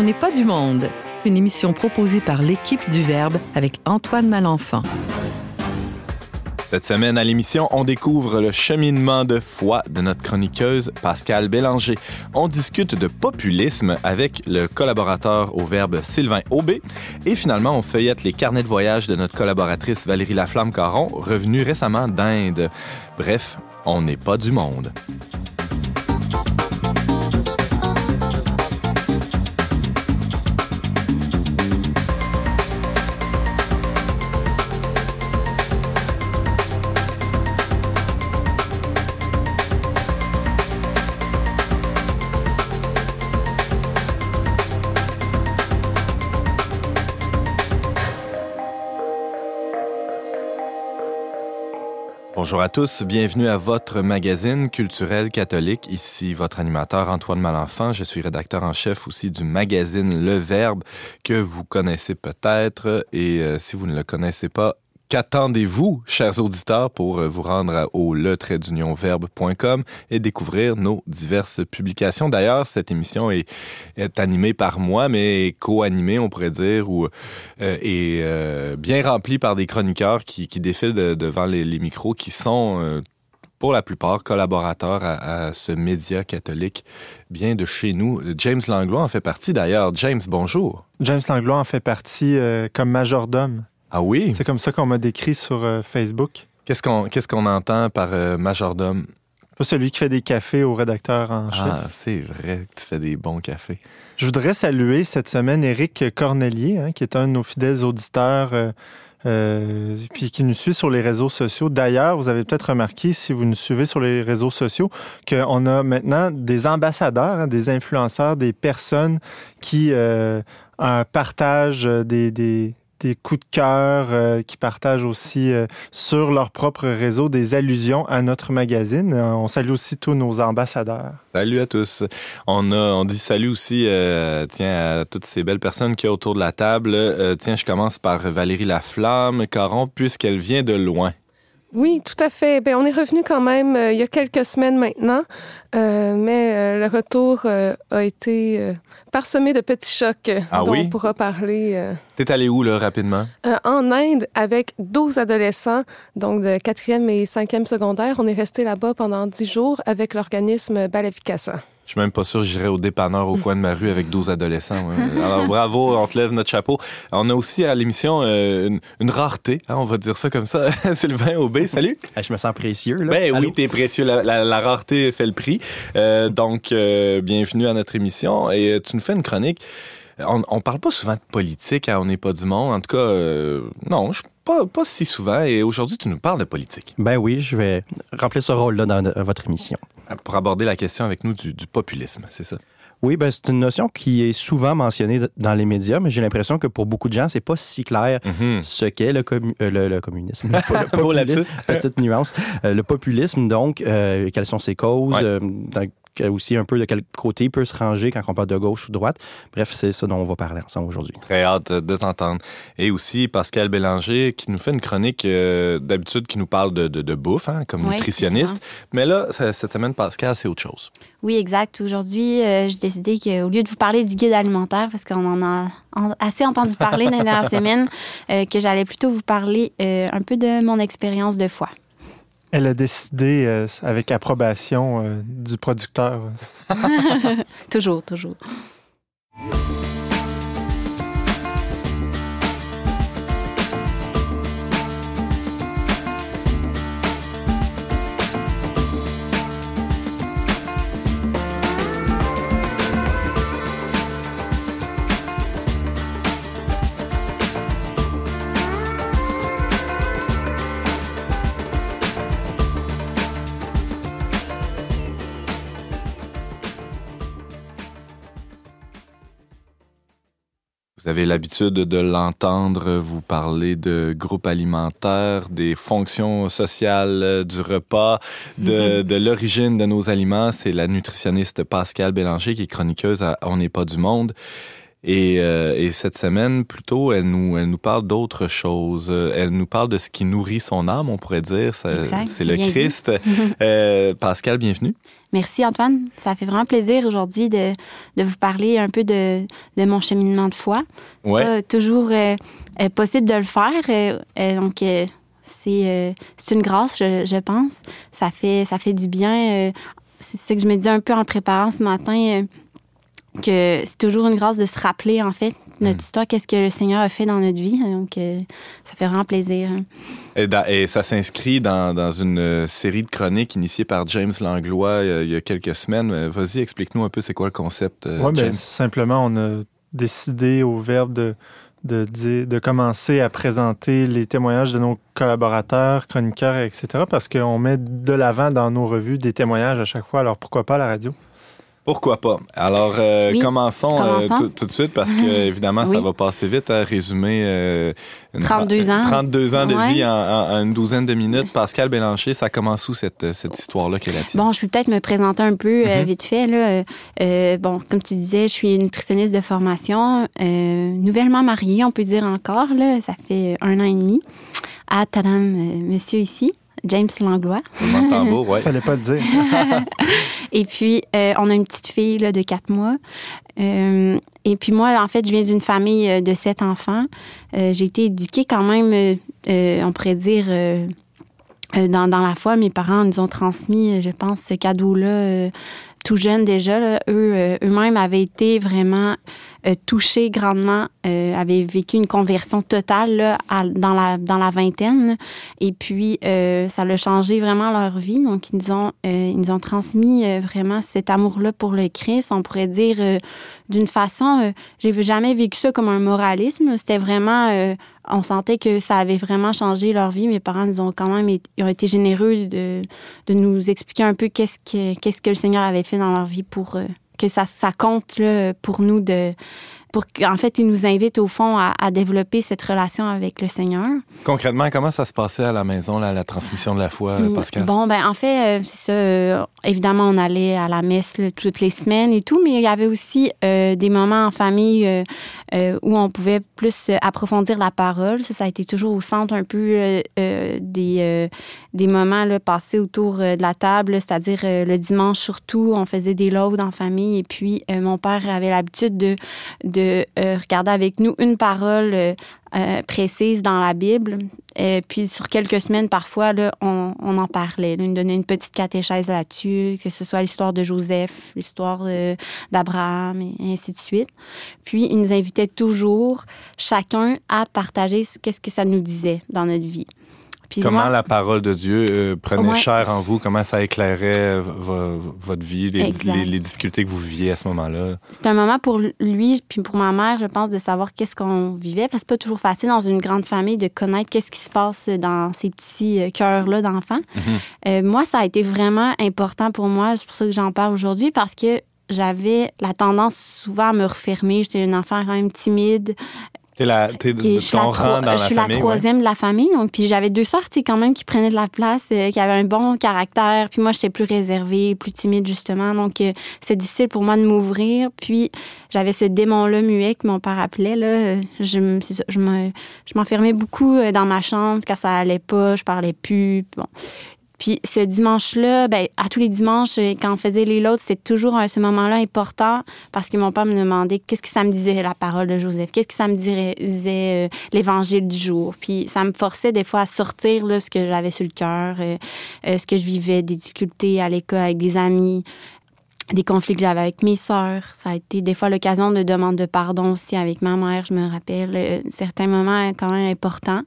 On n'est pas du monde, une émission proposée par l'équipe du Verbe avec Antoine Malenfant. Cette semaine à l'émission, on découvre le cheminement de foi de notre chroniqueuse Pascal Bélanger. On discute de populisme avec le collaborateur au Verbe Sylvain Aubé. Et finalement, on feuillette les carnets de voyage de notre collaboratrice Valérie Laflamme-Caron, revenue récemment d'Inde. Bref, on n'est pas du monde. Bonjour à tous, bienvenue à votre magazine culturel catholique. Ici votre animateur Antoine Malenfant. Je suis rédacteur en chef aussi du magazine Le Verbe que vous connaissez peut-être et euh, si vous ne le connaissez pas, Qu'attendez-vous, chers auditeurs, pour euh, vous rendre au le verbe.com et découvrir nos diverses publications? D'ailleurs, cette émission est, animée par moi, mais co-animée, on pourrait dire, ou euh, est euh, bien remplie par des chroniqueurs qui, défilent de, devant les, micros, qui sont euh, pour la plupart collaborateurs à, ce média catholique bien de chez nous. James Langlois en fait partie d'ailleurs. James, bonjour. James Langlois en fait partie euh, comme majordome. Ah oui? C'est comme ça qu'on m'a décrit sur euh, Facebook. Qu'est-ce qu'on qu'est-ce qu'on entend par euh, majordome? Pas celui qui fait des cafés au rédacteur en chef. Ah, c'est vrai, tu fais des bons cafés. Je voudrais saluer cette semaine Éric Cornelier, hein, qui est un de nos fidèles auditeurs, euh, euh, puis qui nous suit sur les réseaux sociaux. D'ailleurs, vous avez peut-être remarqué, si vous nous suivez sur les réseaux sociaux, qu'on a maintenant des ambassadeurs, hein, des influenceurs, des personnes qui euh, partagent des, des des coups de cœur euh, qui partagent aussi euh, sur leur propre réseau des allusions à notre magazine. Euh, on salue aussi tous nos ambassadeurs. Salut à tous. On a on dit salut aussi tiens à toutes ces belles personnes qui sont autour de la table. Tiens, je commence par Valérie Laflamme Caron puisqu'elle vient de loin. Oui, tout à fait. Ben, on est revenu quand même euh, il y a quelques semaines maintenant, euh, mais euh, le retour a été parsemé de petits chocs ah, dont oui? on pourra parler. T'es allé où, là, rapidement? en Inde, avec 12 adolescents, donc de 4e et 5e secondaire. On est resté là-bas pendant 10 jours avec l'organisme Balavikasa. Je suis même pas sûr que j'irai au dépanneur au coin de ma rue avec 12 adolescents. Ouais. Alors bravo, on te lève notre chapeau. On a aussi à l'émission euh, une, une, rareté, hein, on va dire ça comme ça. Sylvain Aubé, salut. Je me sens précieux. Là. Ben Allô? oui, t'es précieux. La, la, la, rareté fait le prix. Euh, donc, euh, bienvenue à notre émission. Et euh, tu nous fais une chronique. On, on parle pas souvent de politique, hein, on n'est pas du monde. En tout cas, euh, non, je pas, pas si souvent. Et aujourd'hui, tu nous parles de politique. Ben oui, je vais remplir ce rôle-là dans votre émission pour aborder la question avec nous du, du populisme, c'est ça? Oui, ben c'est une notion qui est souvent mentionnée dans les médias, mais j'ai l'impression que pour beaucoup de gens, c'est pas si clair Mm -hmm. ce qu'est le, commu le, le, communisme. Le, populisme, petite nuance. Euh, le populisme, donc, euh, quelles sont ses causes, ouais. Euh, aussi un peu de quel côté il peut se ranger quand on parle de gauche ou de droite. Bref, c'est ça dont on va parler ensemble aujourd'hui. Très hâte de t'entendre. Et aussi Pascal Bélanger qui nous fait une chronique euh, d'habitude qui nous parle de, de, de bouffe, hein, comme oui, nutritionniste. Mais là, cette semaine, Pascal, c'est autre chose. Oui, exact. Aujourd'hui, euh, j'ai décidé qu'au lieu de vous parler du guide alimentaire, parce qu'on en a en, assez entendu parler dans les dernières semaines, euh, que j'allais plutôt vous parler euh, un peu de mon expérience de foi. Elle a décidé euh, avec approbation euh, du producteur. toujours, toujours. Vous avez l'habitude de l'entendre vous parler de groupes alimentaires, des fonctions sociales du repas, de, de l'origine de nos aliments. C'est la nutritionniste Pascal Bélanger qui est chroniqueuse à On n'est pas du monde. Et, et, cette semaine, plutôt, elle nous, elle nous parle d'autre chose. Elle nous parle de ce qui nourrit son âme, on pourrait dire. C'est le Christ. euh, Pascal, bienvenue. Merci Antoine. Ça fait vraiment plaisir aujourd'hui de, de, vous parler un peu de, de mon cheminement de foi. Ouais. Pas toujours euh, possible de le faire. Euh, donc, euh, c'est une grâce, je, je, pense. Ça fait, ça fait du bien. c'est ce que je me dis un peu en préparant ce matin que c'est toujours une grâce de se rappeler, en fait, notre mm. histoire, qu'est-ce que le Seigneur a fait dans notre vie. Donc, euh, ça fait vraiment plaisir. Et, et ça s'inscrit dans, dans, une série de chroniques initiée par James Langlois euh, il y a quelques semaines. Vas-y, explique-nous un peu c'est quoi le concept, euh, Oui, bien, simplement, on a décidé au Verbe de, de, de, commencer à présenter les témoignages de nos collaborateurs, chroniqueurs, etc., parce qu'on met de l'avant dans nos revues des témoignages à chaque fois. Alors, pourquoi pas la radio? Pourquoi pas? Alors, euh, commençons, euh, tout de suite parce que, évidemment, ça va passer vite à résumer. Euh, 32 ans. 32 ans de vie en, en, une douzaine de minutes. Pascal Bélanger, ça commence où cette, cette histoire-là qu'elle a Bon, je peux peut-être me présenter un peu euh, mm-hmm. vite fait. Là. Euh, bon, comme tu disais, je suis nutritionniste de formation, nouvellement mariée, on peut dire encore. Là, ça fait un an et demi à Tadam, monsieur ici. James Langlois. ouais. Fallait pas le dire. et puis, euh, on a une petite fille là, de quatre mois. Euh, et puis moi, en fait, je viens d'une famille euh, de sept enfants. J'ai été éduquée quand même, on pourrait dire, dans, dans, la foi. Mes parents nous ont transmis, je pense, ce cadeau-là tout jeune déjà. Eux, eux-mêmes avaient été vraiment euh, touché grandement, euh, avait vécu une conversion totale là, dans, la, dans la vingtaine. Et puis, euh, ça a changé vraiment leur vie. Donc, ils nous ont, ils nous ont transmis vraiment cet amour-là pour le Christ. On pourrait dire d'une façon, j'ai jamais vécu ça comme un moralisme. C'était vraiment, on sentait que ça avait vraiment changé leur vie. Mes parents nous ont quand même été, ont été généreux de, de nous expliquer un peu qu'est-ce que, qu'est-ce que le Seigneur avait fait dans leur vie pour que ça, ça compte là, pour nous de pour qu'en fait, il nous invite au fond à, à, développer cette relation avec le Seigneur. Concrètement, comment ça se passait à la maison, là, la transmission de la foi, mm, Pascal? Bon, ben en fait, euh, ça. Euh, évidemment, on allait à la messe toutes les semaines et tout, mais il y avait aussi euh, des moments en famille euh, où on pouvait plus approfondir la parole. Ça, ça a été toujours au centre un peu des, des moments là, passés autour de la table, c'est-à-dire le dimanche surtout, on faisait des laudes en famille et puis mon père avait l'habitude de, de de euh, regarder avec nous une parole euh, euh, précise dans la Bible. Et puis sur quelques semaines, parfois, là, on, en parlait. Il nous donnait une petite catéchèse là-dessus, que ce soit l'histoire de Joseph, l'histoire d'Abraham, et ainsi de suite. Puis il nous invitait toujours, chacun, à partager ce qu'est-ce que ça nous disait dans notre vie comment la parole de Dieu euh, prenait cher en vous? Comment ça éclairait votre vie, les, les, difficultés que vous viviez à ce moment-là? C'est un moment pour lui puis pour ma mère, je pense, de savoir qu'est-ce qu'on vivait. Parce que c'est pas toujours facile dans une grande famille de connaître qu'est-ce qui se passe dans ces petits euh, cœurs-là d'enfants. Mhm. Euh, moi, ça a été vraiment important pour moi. C'est pour ça que j'en parle aujourd'hui parce que j'avais la tendance souvent à me refermer. J'étais une enfant quand même timide, T'es la, t'es je suis la, je suis la troisième de la famille, donc puis j'avais deux sœurs, quand même qui prenaient de la place, euh, qui avaient un bon caractère. Puis moi, j'étais plus réservée, plus timide justement, donc euh, c'est difficile pour moi de m'ouvrir. Puis j'avais ce démon-là muet que mon père appelait là. Je, je me, je m'enfermais beaucoup euh, dans ma chambre quand ça allait pas, je parlais plus. Bon, puis ce dimanche-là, ben, à tous les dimanches, euh, quand on faisait les lots, c'était toujours à ce moment-là important parce que mon père me demandait qu'est-ce que ça me disait la parole de Joseph, qu'est-ce que ça me disait, euh, l'évangile du jour. Puis ça me forçait des fois à sortir là, ce que j'avais sur le cœur, euh, ce que je vivais, des difficultés à l'école avec des amis, des conflits que j'avais avec mes sœurs. Ça a été des fois l'occasion de demande de pardon aussi avec ma mère, je me rappelle, certains moments quand même importants.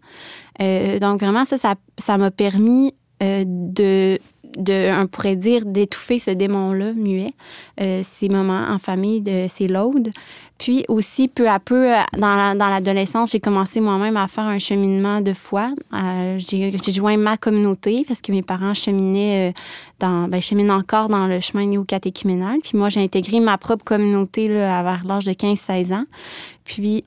donc vraiment, ça, ça m'a permis euh, de, de, pourrait dire, d'étouffer ce démon-là muet, euh, ces moments en famille, de ces laudes. Puis aussi, peu à peu, euh, dans, l'adolescence, j'ai commencé moi-même à faire un cheminement de foi. j'ai joint ma communauté parce que mes parents cheminaient dans, ben, cheminent encore dans le chemin néo-catéchuménal. Puis moi, j'ai intégré ma propre communauté là, vers l'âge de 15-16 ans. Puis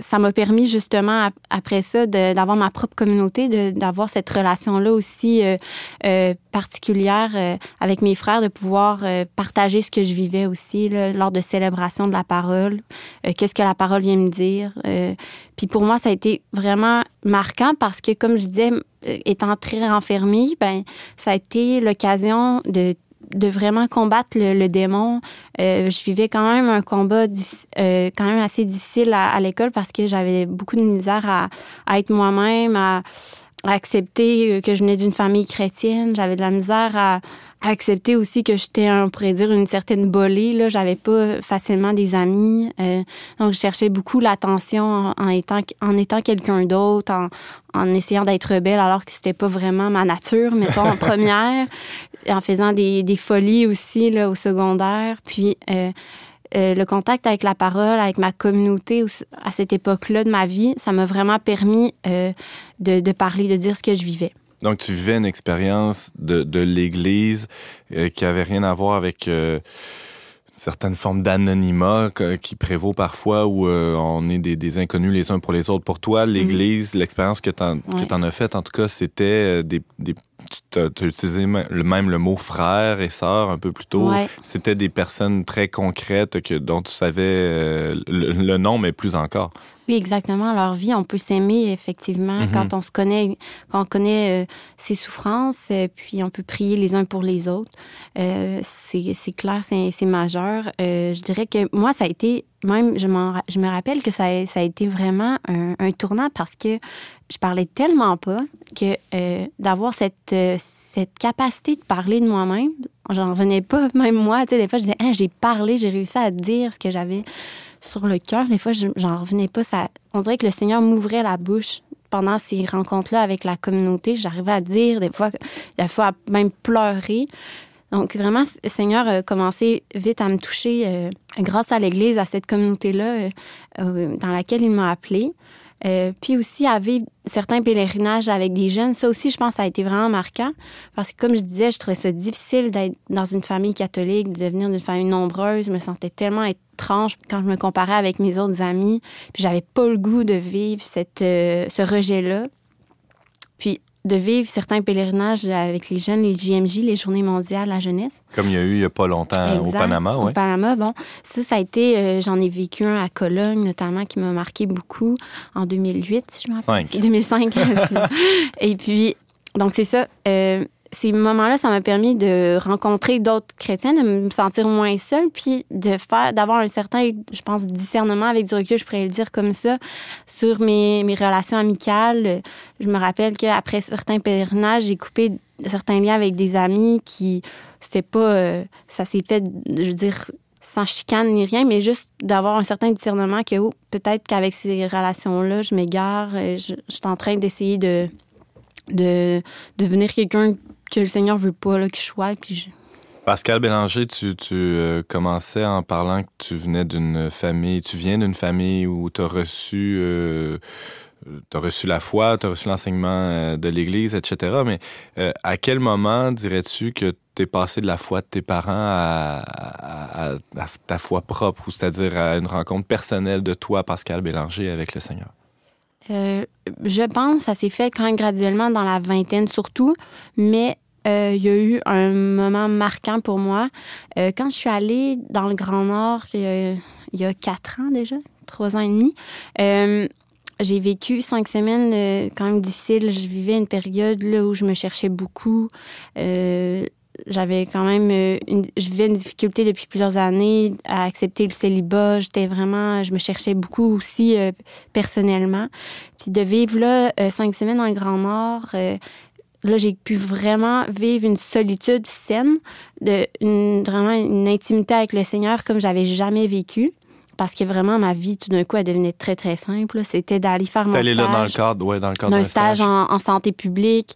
ça m'a permis justement après ça d'avoir ma propre communauté, d'avoir cette relation-là aussi euh, euh, particulière euh, avec mes frères, de pouvoir partager ce que je vivais aussi lors de célébration de la parole, qu'est-ce que la parole vient me dire. puis pour moi, ça a été vraiment marquant parce que, comme je disais, étant très renfermée, ben ça a été l'occasion de de vraiment combattre le, démon. Euh, je vivais quand même un combat euh, quand même assez difficile à, l'école parce que j'avais beaucoup de misère à, être moi-même, à, accepter que je venais d'une famille chrétienne. J'avais de la misère à, accepter aussi que j'étais, on pourrait dire, une certaine bolée. Là, j'avais pas facilement des amis. Euh, donc, je cherchais beaucoup l'attention en, étant, en étant quelqu'un d'autre, en, en essayant d'être belle alors que c'était pas vraiment ma nature, mettons, en première, en faisant des, des, folies aussi là, au secondaire. Puis, euh, euh, le contact avec la parole, avec ma communauté à cette époque-là de ma vie, ça m'a vraiment permis euh, de, de, parler, de dire ce que je vivais. Donc, tu vivais une expérience de, de l'Église euh, qui avait rien à voir avec euh, certaines formes d'anonymat qui prévaut parfois où euh, on est des, des, inconnus les uns pour les autres. Pour toi, mm. l'Église, l'expérience que tu en, en, as faite, en tout cas, c'était des, des tu as, utilisé le même le mot frère et sœur un peu plus tôt. C'était des personnes très concrètes que, dont tu savais le, nom, mais plus encore. Oui, exactement. Leur vie, on peut s'aimer effectivement mm-hmm. quand on se connaît, quand on connaît euh, ses souffrances, euh, puis on peut prier les uns pour les autres. Euh, c'est clair, c'est majeur. je dirais que moi, ça a été même, je, je me rappelle que ça a, ça a été vraiment un, tournant parce que je parlais tellement pas que d'avoir cette, cette capacité de parler de moi-même, j'en revenais pas, même moi. Tu sais, des fois, je disais, hein, j'ai parlé, j'ai réussi à dire ce que j'avais sur le cœur. Des fois, j'en revenais pas. Ça, on dirait que le Seigneur m'ouvrait la bouche pendant ces rencontres-là avec la communauté. J'arrivais à dire, des fois, des fois à même pleurer. Donc, vraiment, Seigneur a commencé vite à me toucher euh, grâce à l'Église, à cette communauté-là euh, euh, dans laquelle il m'a appelée. Euh, puis aussi, avait certains pèlerinages avec des jeunes. Ça aussi, je pense, ça a été vraiment marquant. Parce que, comme je disais, je trouvais ça difficile d'être dans une famille catholique, de devenir d'une famille nombreuse. Je me sentais tellement étrange quand je me comparais avec mes autres amis. Puis, j'avais pas le goût de vivre cette, euh, ce rejet-là. De vivre certains pèlerinages avec les jeunes, les JMJ, les Journées mondiales de la jeunesse. Comme il y a eu il n'y a pas longtemps au Panama, oui. Au Panama, bon. Ça, ça a été, euh, j'en ai vécu un à Cologne, notamment, qui m'a marqué beaucoup en 2008, si je me rappelle. 2005. Et puis, donc c'est ça. Euh, ces moments-là, ça m'a permis de rencontrer d'autres chrétiens, de me sentir moins seule, puis de faire, d'avoir un certain, je pense, discernement avec du recul, je pourrais le dire comme ça, sur mes, mes relations amicales. Je me rappelle qu'après certains pèlerinages, j'ai coupé certains liens avec des amis qui, c'était pas, euh, ça s'est fait, je veux dire, sans chicane ni rien, mais juste d'avoir un certain discernement que oh, peut-être qu'avec ces relations-là, je m'égare, euh, je, je suis en train d'essayer de de devenir quelqu'un que le Seigneur veut pas que je sois. Pascal Bélanger, tu, euh, commençais en parlant que tu venais d'une famille, tu viens d'une famille où tu as reçu, euh, reçu la foi, tu as reçu l'enseignement euh, de l'Église, etc. Mais à quel moment dirais-tu que tu es passé de la foi de tes parents à, à ta foi propre, ou c'est-à-dire à une rencontre personnelle de toi, Pascal Bélanger, avec le Seigneur? Euh, je pense que ça s'est fait quand même graduellement dans la vingtaine surtout, mais euh, il y a eu un moment marquant pour moi. Euh, quand je suis allée dans le Grand Nord il y a quatre ans déjà, trois ans et demi, j'ai vécu cinq semaines quand même difficiles. Je vivais une période là, où je me cherchais beaucoup j'avais quand même euh, une, je vivais une difficulté depuis plusieurs années à accepter le célibat. J'étais vraiment, je me cherchais beaucoup aussi euh, personnellement. Puis de vivre là euh, cinq semaines dans le Grand Nord, là j'ai pu vraiment vivre une solitude saine, de une, vraiment une intimité avec le Seigneur comme j'avais jamais vécu parce que vraiment, ma vie, tout d'un coup, elle devenait très, très simple. C'était d'aller faire mon stage. là dans le cadre, ouais, dans le cadre d'un stage, en, santé publique.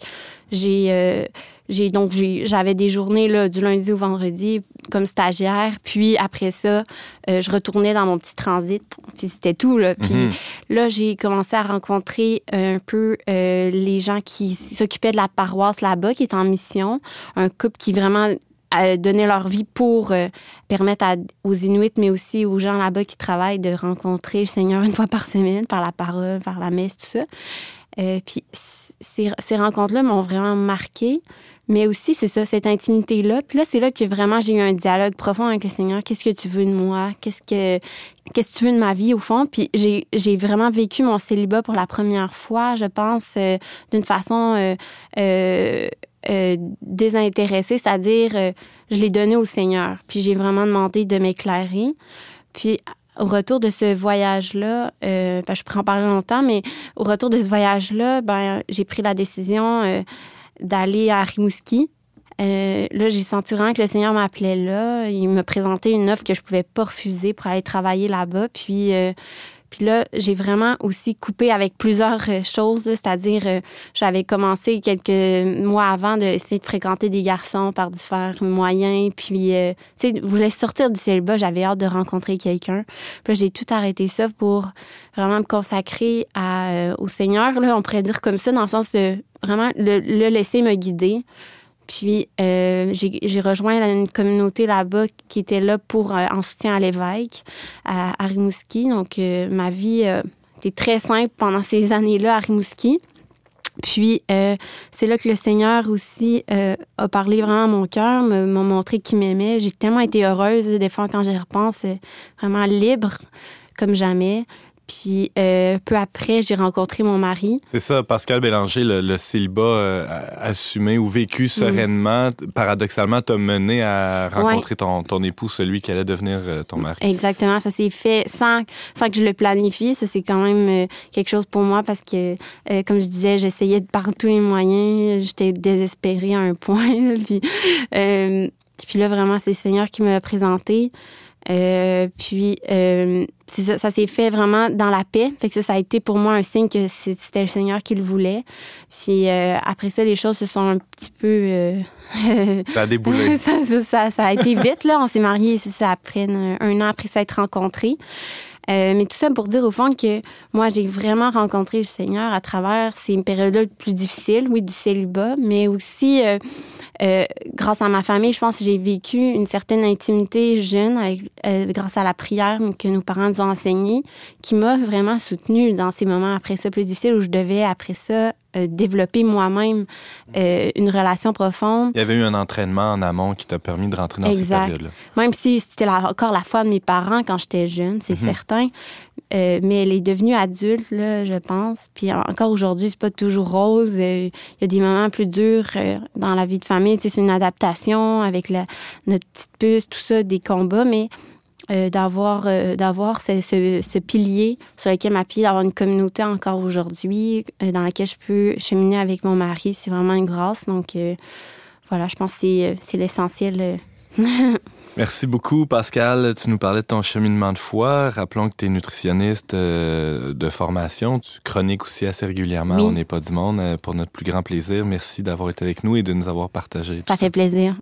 J'ai, euh, j'ai donc j'avais des journées là, du lundi au vendredi comme stagiaire. Puis après ça, euh, je retournais dans mon petit transit. Puis c'était tout. Là. Puis mhm. là, j'ai commencé à rencontrer un peu euh, les gens qui s'occupaient de la paroisse là-bas, qui étaient en mission. Un couple qui vraiment donner leur vie pour permettre aux Inuits, mais aussi aux gens là-bas qui travaillent de rencontrer le Seigneur une fois par semaine, par la parole, par la messe, tout ça. puis ces, ces rencontres-là m'ont vraiment marqué. Mais aussi, c'est ça, cette intimité-là. Puis là, c'est là que vraiment j'ai eu un dialogue profond avec le Seigneur. Qu'est-ce que tu veux de moi? Qu'est-ce que, qu'est-ce que tu veux de ma vie, au fond? Puis j'ai, vraiment vécu mon célibat pour la première fois, je pense, euh, d'une façon euh, euh, désintéressée, c'est-à-dire je l'ai donné au Seigneur. Puis j'ai vraiment demandé de m'éclairer. Puis au retour de ce voyage-là, ben, je pourrais en parler longtemps, mais au retour de ce voyage-là, ben, j'ai pris la décision d'aller à Rimouski. Euh, là, j'ai senti vraiment que le Seigneur m'appelait là. Il me présentait une offre que je pouvais pas refuser pour aller travailler là-bas. Puis, euh, puis là, j'ai vraiment aussi coupé avec plusieurs euh, choses. C'est-à-dire, j'avais commencé quelques mois avant d'essayer de fréquenter des garçons par différents moyens. Puis, tu sais, je voulais sortir du célibat. J'avais hâte de rencontrer quelqu'un. Puis j'ai tout arrêté ça pour vraiment me consacrer au Seigneur. Là, on pourrait dire comme ça, dans le sens de vraiment le, laisser me guider. Puis euh, j'ai rejoint une communauté là-bas qui était là pour euh, en soutien à l'évêque à, Rimouski. Donc euh, ma vie était très simple pendant ces années-là à Rimouski. Puis c'est là que le Seigneur aussi a parlé vraiment à mon cœur, m'a montré qu'il m'aimait. J'ai tellement été heureuse des fois quand j'y repense, vraiment libre comme jamais. Puis euh, peu après, j'ai rencontré mon mari. C'est ça, Pascal Bélanger, le, célibat euh, assumé ou vécu sereinement, paradoxalement, t'a mené à rencontrer ton, ton, époux, celui qui allait devenir euh, ton mari. Exactement, ça s'est fait sans, sans que je le planifie. Ça, c'est quand même quelque chose pour moi parce que, comme je disais, j'essayais de par tous les moyens. J'étais désespérée à un point. puis, puis là, vraiment, c'est le Seigneur qui me l'a présenté. Euh, puis euh, ça, ça s'est fait vraiment dans la paix. Fait que ça, ça a été pour moi un signe que c'était le Seigneur qui le voulait. Puis euh, après ça, les choses se sont un petit peu. ça a déboulé. ça, ça, ça, a été vite, là. On s'est mariés, ça, après un, un an après s'être rencontrés. Euh, mais tout ça pour dire au fond que moi, j'ai vraiment rencontré le Seigneur à travers ces périodes-là plus difficiles, oui, du célibat, mais aussi euh, euh, grâce à ma famille, je pense que j'ai vécu une certaine intimité jeune grâce à la prière que nos parents nous ont enseignée, qui m'a vraiment soutenue dans ces moments après ça plus difficiles où je devais après ça euh, développer moi-même euh, une relation profonde. Il y avait eu un entraînement en amont qui t'a permis de rentrer dans cette période-là. Même si c'était encore la foi de mes parents quand j'étais jeune, c'est mhm. certain. Euh, mais elle est devenue adulte, là, je pense. Puis encore aujourd'hui, c'est pas toujours rose. Il y a des moments plus durs dans la vie de famille. c'est une adaptation avec la, notre petite puce, tout ça, des combats. Mais euh, d'avoir euh, d'avoir ce, ce, pilier sur lequel m'appuyer, d'avoir une communauté encore aujourd'hui euh, dans laquelle je peux cheminer avec mon mari. C'est vraiment une grâce. Donc, voilà, je pense que c'est l'essentiel. Merci beaucoup, Pascal. Tu nous parlais de ton cheminement de foi. Rappelons que tu es nutritionniste de formation. Tu chroniques aussi assez régulièrement On n'est pas du monde pour notre plus grand plaisir. Merci d'avoir été avec nous et de nous avoir partagé. Ça fait plaisir.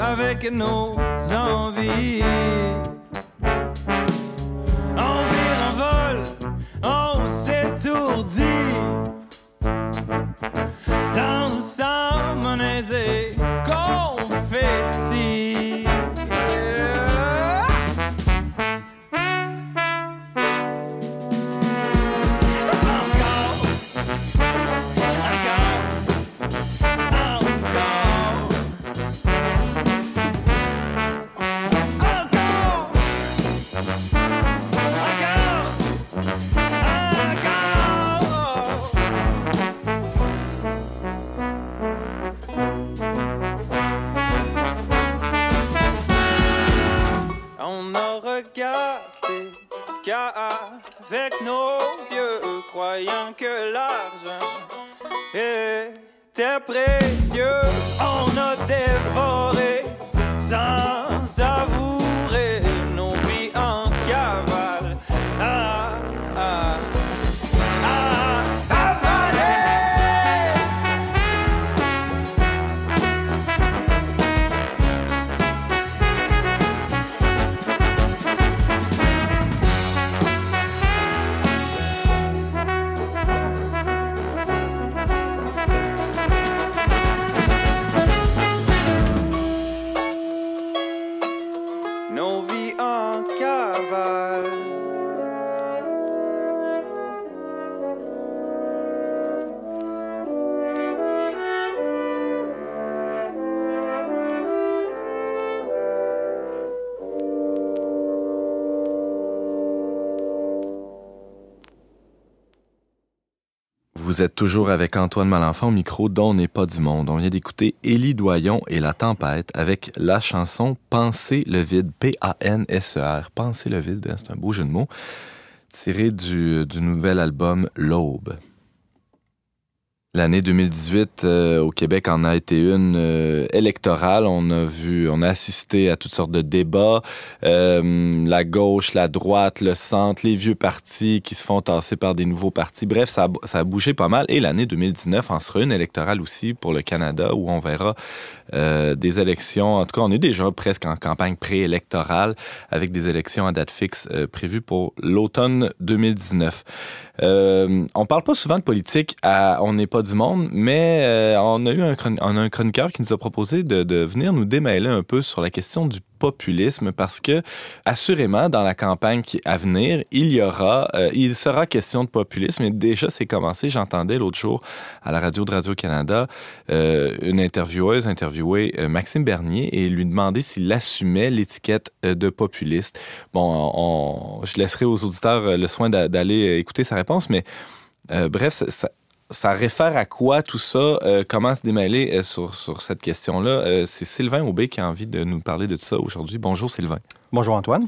Avec nos envies. Vous êtes toujours avec Antoine Malenfant au micro dont n'est pas du monde. On vient d'écouter Élie Doyon et La Tempête avec la chanson Penser le vide, P-A-N-S-E-R. Penser le vide, hein, c'est un beau jeu de mots, tiré du, du nouvel album L'Aube. L'année 2018 euh, au Québec en a été une euh, électorale. On a vu, on a assisté à toutes sortes de débats. Euh, la gauche, la droite, le centre, les vieux partis qui se font tasser par des nouveaux partis. Bref, ça ça a bougé pas mal. Et l'année 2019 en sera une électorale aussi pour le Canada où on verra euh, des élections. En tout cas, on est déjà presque en campagne préélectorale avec des élections à date fixe euh, prévues pour l'automne 2019. Euh, on parle pas souvent de politique à On n'est pas du monde, mais euh, on a eu un, on a un chroniqueur qui nous a proposé de, de venir nous démêler un peu sur la question du populisme parce que assurément dans la campagne à venir il y aura euh, il sera question de populisme. Et déjà c'est commencé. J'entendais l'autre jour à la radio de Radio Canada euh, une intervieweuse interviewer euh, Maxime Bernier et lui demander s'il assumait l'étiquette de populiste. Bon on- je laisserai aux auditeurs le soin d'a- d'aller écouter sa réponse mais bref ça- ça réfère à quoi tout ça? Euh, comment se démêler euh, sur, sur cette question-là? Euh, c'est Sylvain Aubé qui a envie de nous parler de ça aujourd'hui. Bonjour Sylvain. Bonjour Antoine.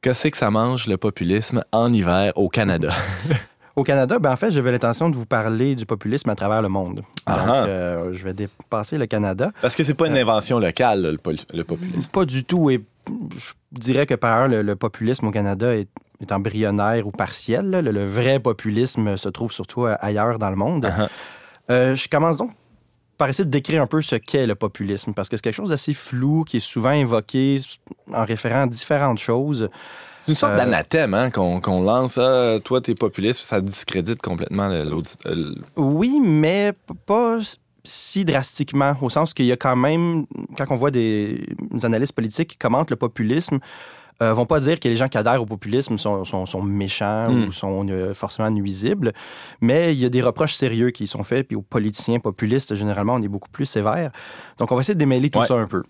Qu'est-ce que ça mange le populisme en hiver au Canada? Au Canada, ben en fait, j'avais l'intention de vous parler du populisme à travers le monde. Donc, Ah. euh, je vais dépasser le Canada. Parce que c'est pas une invention locale, le, populisme. Pas du tout. Et je dirais que par ailleurs, le, le populisme au Canada est, est embryonnaire ou partiel. là. Le, le vrai populisme se trouve surtout euh, ailleurs dans le monde. Uh-huh. Euh, je commence donc par essayer de décrire un peu ce qu'est le populisme, parce que c'est quelque chose d'assez flou, qui est souvent invoqué en référant à différentes choses. C'est une sorte Euh, d'anathème hein, qu'on lance. Ah, toi, t'es populiste, ça discrédite complètement euh, Oui, mais pas si drastiquement, au sens qu'il y a quand même, quand on voit des analystes politiques qui commentent le populisme, euh, vont pas dire que les gens qui adhèrent au populisme sont, sont, sont méchants Mm. ou sont euh, forcément nuisibles, mais il y a des reproches sérieux qui y sont faits, puis aux politiciens populistes, généralement, on est beaucoup plus sévère. Donc, on va essayer de démêler tout Ouais. ça un peu.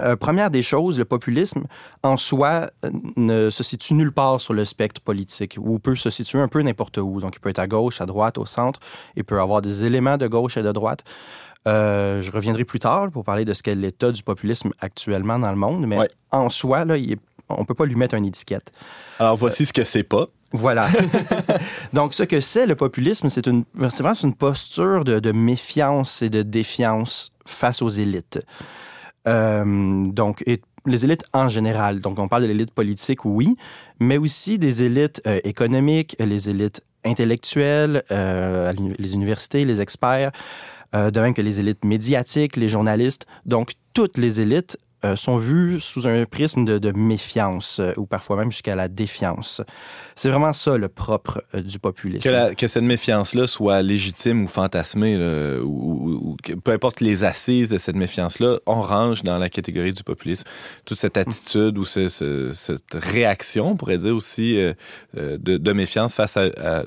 Euh, première des choses, le populisme en soi euh, ne se situe nulle part sur le spectre politique ou peut se situer un peu n'importe où. Donc, il peut être à gauche, à droite, au centre. Il peut avoir des éléments de gauche et de droite. Euh, je reviendrai plus tard pour parler de ce qu'est l'état du populisme actuellement dans le monde, mais Ouais. en soi, là, il est- on ne peut pas lui mettre une étiquette. Alors, voici ce que c'est pas. Voilà. Donc, ce que c'est le populisme, c'est une, vraiment une posture de, de méfiance et de défiance face aux élites. Euh, donc, et les élites en général. Donc, on parle de l'élite politique, oui, mais aussi des élites euh, économiques, les élites intellectuelles, euh, les universités, les experts. de même que les élites médiatiques, les journalistes. Donc, toutes les élites euh, sont vues sous un prisme de, méfiance euh, ou parfois même jusqu'à la défiance. C'est vraiment ça le propre euh, du populisme. Que, cette méfiance-là soit légitime ou fantasmée, ou, peu importe les assises de cette méfiance-là, on range dans la catégorie du populisme toute cette attitude ou ce- ce- cette réaction, on pourrait dire aussi, de, méfiance face à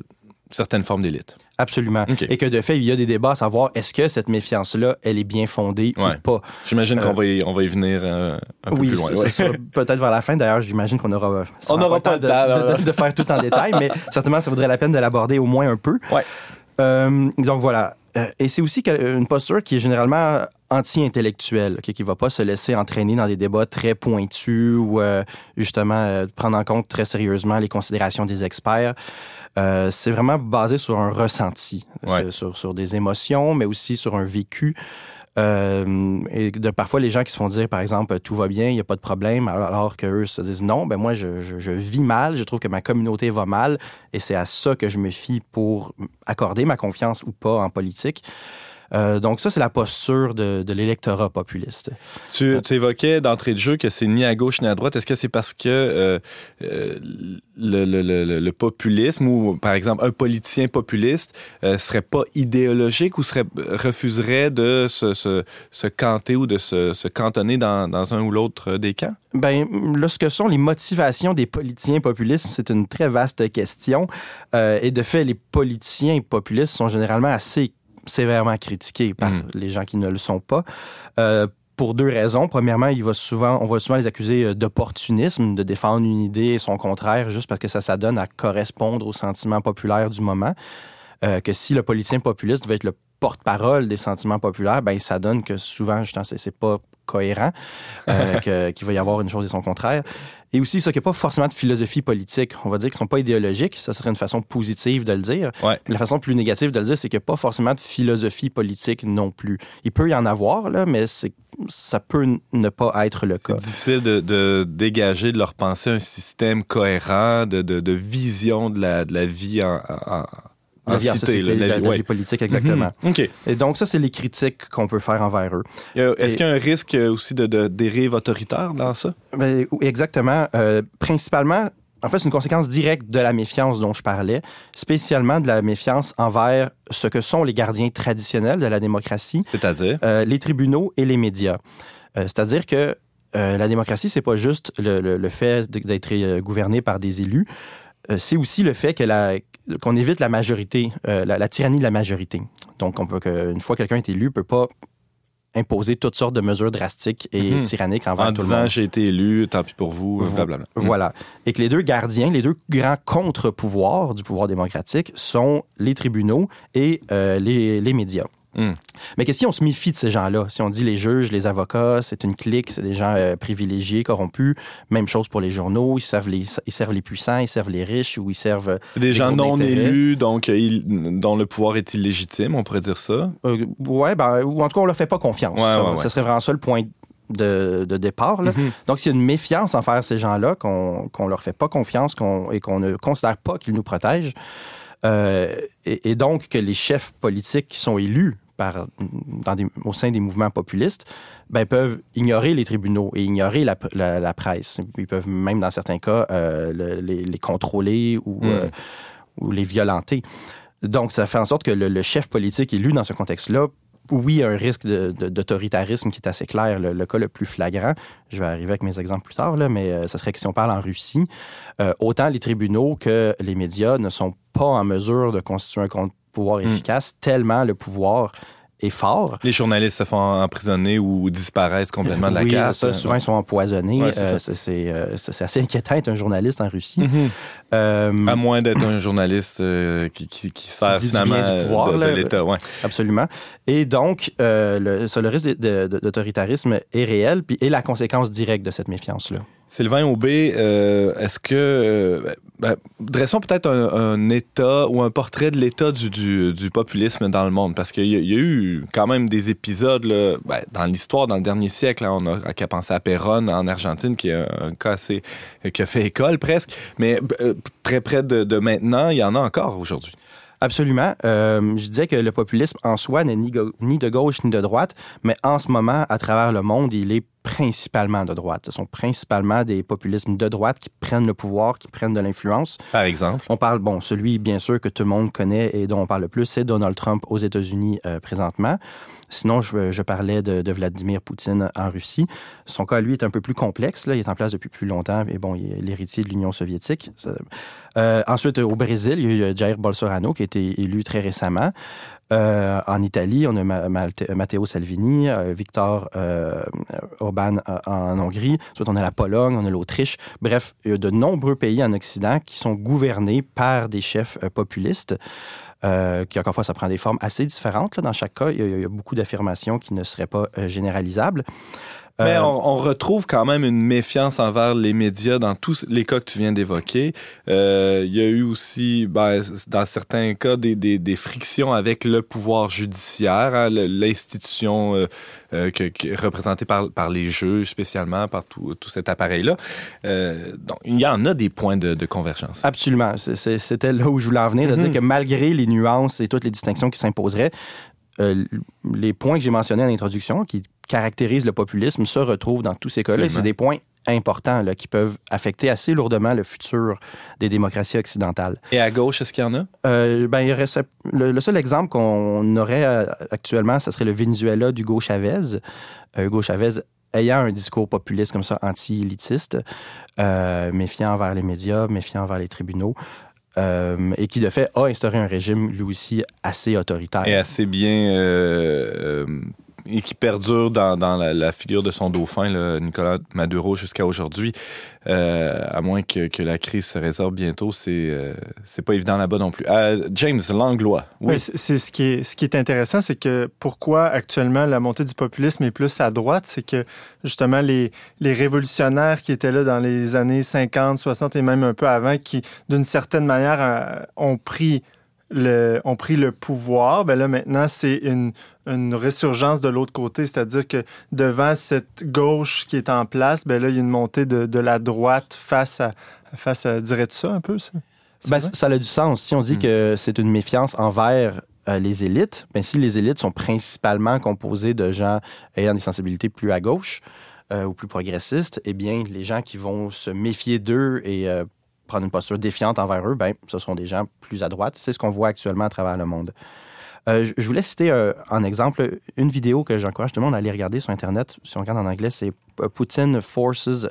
certaines formes d'élite. Absolument. Et que de fait, il y a des débats à savoir est-ce que cette méfiance-là, elle est bien fondée Ouais. ou pas? J'imagine Euh, qu'on va, y, on va y venir euh, un peu oui, plus loin. Ouais. peut-être vers la fin. D'ailleurs, j'imagine qu'on aura. ça On aura n'aura pas le de, temps, de- de- de faire tout en détail, mais certainement, ça vaudrait la peine de l'aborder au moins un peu. Ouais. Euh, donc voilà. Euh, et c'est aussi une posture qui est généralement anti-intellectuelle, ok, qui ne va pas se laisser entraîner dans des débats très pointus ou euh, justement euh, prendre en compte très sérieusement les considérations des experts. Euh, c'est vraiment basé sur un ressenti, Ouais. sur, des émotions, mais aussi sur un vécu. Et de parfois les gens qui se font dire, par exemple, tout va bien, il n'y a pas de problème, alors, alors qu'eux se disent non, ben moi je, je- je vis mal, je trouve que ma communauté va mal, et c'est à ça que je me fie pour accorder ma confiance ou pas en politique. Euh, donc ça, c'est la posture de, de l'électorat populiste. Tu, tu évoquais d'entrée de jeu que c'est ni à gauche ni à droite. Est-ce que c'est parce que euh, euh, le, le- le- le populisme ou, par exemple, un politicien populiste euh, serait pas idéologique ou serait, refuserait de se, se, se canter ou de se, se cantonner dans, dans un ou l'autre des camps? Ben, là, ce que sont les motivations des politiciens populistes, c'est une très vaste question. Euh, et de fait, les politiciens populistes sont généralement assez sévèrement critiqués par Mm. les gens qui ne le sont pas. Euh, pour deux raisons. Premièrement, il va souvent, on va souvent les accuser euh, d'opportunisme, de défendre une idée et son contraire, juste parce que ça s'adonne à correspondre aux sentiments populaires du moment. Euh, que si le politicien populiste veut être le porte-parole des sentiments populaires, ben ça donne que souvent, justement, c'est pas cohérent, euh, qu'il va y avoir une chose et son contraire. Et aussi, n'y a pas forcément de philosophie politique. On va dire qu'ils ne sont pas idéologiques. Ça serait une façon positive de le dire. Ouais. La façon plus négative de le dire, c'est qu'il n'y a pas forcément de philosophie politique non plus. Il peut y en avoir, là, mais ça peut ne pas être le cas. C'est difficile de, de dégager de leur pensée un système cohérent de, de, de vision de la, de la vie en La vie société, là, la, la ouais. vie politique, exactement. Mhm. OK. Et donc, ça, c'est les critiques qu'on peut faire envers eux. Euh, Est-ce qu'il y a un risque euh, aussi de, de dérive autoritaire dans ça? Ben, exactement. Euh, principalement, en fait, c'est une conséquence directe de la méfiance dont je parlais, spécialement de la méfiance envers ce que sont les gardiens traditionnels de la démocratie, C'est-à-dire? euh, les tribunaux et les médias. C'est-à-dire que la démocratie, c'est pas juste le, le- le fait d'être gouverné par des élus, c'est aussi le fait que la- qu'on évite la majorité, euh, la, la tyrannie de la majorité. Donc, on peut que, une fois que quelqu'un est élu, peut pas imposer toutes sortes de mesures drastiques et Mhm. tyranniques envers En tout le disant monde. j'ai été élu, tant pis pour vous, Vo- blablabla. Voilà. Et que les deux gardiens, les deux grands contre-pouvoirs du pouvoir démocratique sont les tribunaux et euh, les, les médias. Mm. Mais que si on se méfie de ces gens-là, si on dit les juges, les avocats, c'est une clique, c'est des gens euh, privilégiés, corrompus, même chose pour les journaux, ils servent les, ils servent les puissants, ils servent les riches ou ils servent... Des les gens non élus, donc euh, il- dont le pouvoir est illégitime, on pourrait dire ça. euh, ouais, ben, ou en tout cas, on leur fait pas confiance. Ouais, ça, ouais, ouais. ça serait vraiment ça le point de, de départ. Là. Mhm. Donc, s'il y a une méfiance envers ces gens-là, qu'on qu'on leur fait pas confiance qu'on- et qu'on ne considère pas qu'ils nous protègent, euh, et, et donc que les chefs politiques qui sont élus par, dans des- au sein des mouvements populistes ben, peuvent ignorer les tribunaux et ignorer la, la- la presse. Ils peuvent même, dans certains cas, euh, le- les, les contrôler ou, Mm. euh, ou les violenter. Donc, ça fait en sorte que le, le chef politique élu dans ce contexte-là oui, il y a un risque d'autoritarisme qui est assez clair. Le, le cas le plus flagrant, je vais arriver avec mes exemples plus tard, là, mais euh, ça serait que si on parle en Russie, euh, autant les tribunaux que les médias ne sont pas en mesure de constituer un contre-pouvoir Mm. efficace, tellement le pouvoir est fort. Les journalistes se font emprisonner ou disparaissent complètement de la oui, carte. ça, souvent, ils sont empoisonnés. Ouais, c'est Euh, euh, c'est- assez inquiétant d'être un journaliste en Russie. Mhm. Euh, À moins d'être un journaliste qui, qui, qui sert finalement du pouvoir, de, l'État. Ouais. Absolument. Et donc, le, ça, le risque d'autoritarisme est réel, puis est la conséquence directe de cette méfiance-là. Sylvain Aubé, euh, est-ce que... euh, ben, dressons peut-être un, état ou un portrait de l'état du, populisme dans le monde, parce qu'il y, a- eu quand même des épisodes ben, dans l'histoire, dans le dernier siècle, hein, on a qu'à penser à Perón en Argentine, qui est un, cas assez... qui a fait école presque, mais euh, très près de maintenant, il y en a encore aujourd'hui. Absolument. Euh, je disais que le populisme en soi n'est ni, de gauche ni de droite, mais en ce moment, à travers le monde, il est principalement de droite. Ce sont principalement des populismes de droite qui prennent le pouvoir, qui prennent de l'influence. Par exemple? On parle, bon, celui bien sûr que tout le monde connaît et dont on parle le plus, c'est Donald Trump aux États-Unis euh, présentement. Sinon, je, parlais de, Vladimir Poutine en Russie. Son cas, lui, est un peu plus complexe. Il est en place depuis plus longtemps. Et bon, il est l'héritier de l'Union soviétique. Euh, ensuite, au Brésil, il y a eu Jair Bolsonaro qui a été élu très récemment. Euh, en Italie, on a Matteo Salvini, euh, Victor euh, Orban euh, en Hongrie. Ensuite, on a la Pologne, on a l'Autriche. Bref, il y a de nombreux pays en Occident qui sont gouvernés par des chefs euh, populistes. Euh, qui, encore une fois, ça prend des formes assez différentes. là. Dans chaque cas, il y a, il y a beaucoup d'affirmations qui ne seraient pas euh, généralisables. Mais Euh, on, on retrouve quand même une méfiance envers les médias dans tous les cas que tu viens d'évoquer. Euh, il y a eu aussi, ben, dans certains cas, des, des, des frictions avec le pouvoir judiciaire, hein, l'institution euh, représentée par, par les juges spécialement, par tout, tout cet appareil-là. Donc, il y en a des points de, de convergence. Absolument. C'était là où je voulais en venir, de Mhm. dire que malgré les nuances et toutes les distinctions qui s'imposeraient, les points que j'ai mentionnés en introduction, qui caractérisent le populisme, se retrouvent dans tous ces cas-là. C'est des points importants là, qui peuvent affecter assez lourdement le futur des démocraties occidentales. Et à gauche, est-ce qu'il y en a? Euh, ben, il reste, le, le seul exemple qu'on aurait euh, actuellement, ce serait le Venezuela d'Hugo Chavez. Euh, Hugo Chavez ayant un discours populiste comme ça, anti-élitiste, euh, méfiant envers les médias, méfiant envers les tribunaux, euh, et qui de fait a instauré un régime lui aussi assez autoritaire. Et assez bien... euh, et qui perdure dans, la, figure de son dauphin, là, Nicolas Maduro, jusqu'à aujourd'hui. Euh, à moins que, la crise se résorbe bientôt, c'est euh, pas évident là-bas non plus. Euh, James Langlois. Oui. C'est ce qui est intéressant, c'est que pourquoi actuellement la montée du populisme est plus à droite, c'est que justement les les révolutionnaires qui étaient là dans les années 50, 60 et même un peu avant, qui d'une certaine manière euh, ont pris le, ont pris le pouvoir, ben là maintenant c'est une, une résurgence de l'autre côté, c'est-à-dire que devant cette gauche qui est en place, ben là il y a une montée de, de la droite face à face à dirais-tu ça un peu ça? Ben, ça a du sens. Si on dit Hmm. que c'est une méfiance envers euh, les élites, ben, si les élites sont principalement composées de gens ayant des sensibilités plus à gauche euh, ou plus progressistes, eh bien, les gens qui vont se méfier d'eux et euh, prendre une posture défiante envers eux, ben, ce sont des gens plus à droite. C'est ce qu'on voit actuellement à travers le monde. Euh, je- voulais citer euh, en exemple une vidéo que j'encourage tout le monde à aller regarder sur Internet. Si on regarde en anglais, c'est euh, Putin Forces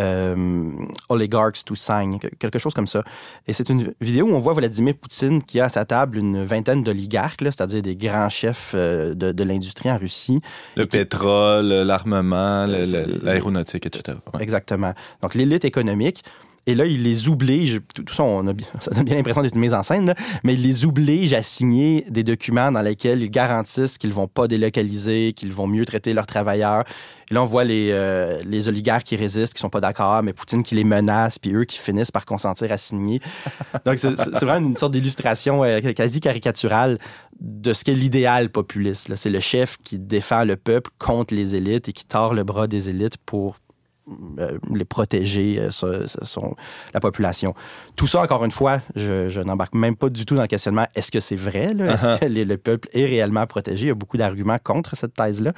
euh, Oligarchs to Sign, que- quelque chose comme ça. Et c'est une vidéo où on voit Vladimir Poutine qui a à sa table une vingtaine d'oligarques, c'est-à-dire des grands chefs euh, de, de l'industrie en Russie. Le Et qui- pétrole, l'armement, l'aéronautique, etc. Ouais. Exactement. Donc, l'élite économique. Et là, il les oblige, tout, tout ça, on a, bien- ça donne bien l'impression d'être une mise en scène, là, mais il les oblige à signer des documents dans lesquels ils garantissent qu'ils ne vont pas délocaliser, qu'ils vont mieux traiter leurs travailleurs. Et là, on voit les, euh, les oligarques qui résistent, qui sont pas d'accord, mais Poutine qui les menace, puis eux qui finissent par consentir à signer. Donc, c'est vraiment une sorte d'illustration euh, quasi caricaturale de ce qu'est l'idéal populiste. C'est le chef qui défend le peuple contre les élites et qui tord le bras des élites pour les protéger, euh, la population. Tout ça, encore une fois, je, je n'embarque même pas du tout dans le questionnement est-ce que c'est vrai là? Est-ce Uh-huh. que les- le peuple est réellement protégé? Il y a beaucoup d'arguments contre cette thèse-là,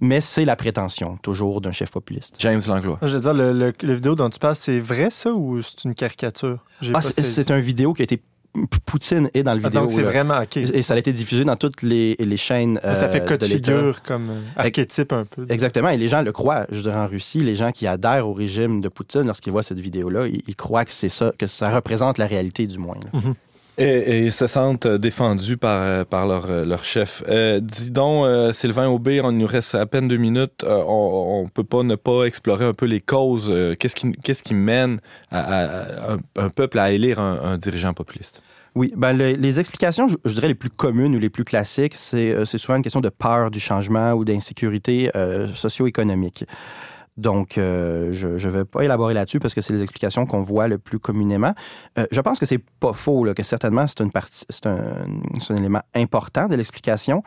mais c'est la prétention, toujours, d'un chef populiste. James Langlois. Je veux dire, le, le- le vidéo dont tu parles, c'est vrai ça ou c'est une caricature? J'ai Ah, pas c'est saisi. c'est un vidéo qui a été. Poutine est dans le Ah, vidéo. donc c'est vraiment OK. Et ça a été diffusé dans toutes les, les chaînes. ça fait euh, cas de figure comme euh, archétype un peu. Exactement, et les gens le croient. Je veux dire, en Russie, les gens qui adhèrent au régime de Poutine, lorsqu'ils voient cette vidéo-là, ils, ils croient que c'est ça, que ça représente la réalité du moins. là. Et, et se sentent euh, défendus par, euh, par leur, euh, leur chef. Euh, dis donc, Sylvain Aubé, on nous reste à peine deux minutes. On ne peut pas ne pas explorer un peu les causes. Qu'est-ce qui, qu'est-ce qui mène à, un, peuple à élire un, dirigeant populiste? Oui, ben le- les explications, je, je dirais les plus communes ou les plus classiques, c'est souvent une question de peur du changement ou d'insécurité socio-économique. Donc, euh, je ne vais pas élaborer là-dessus parce que c'est les explications qu'on voit le plus communément. Euh, je pense que c'est pas faux, que certainement c'est un élément important de l'explication,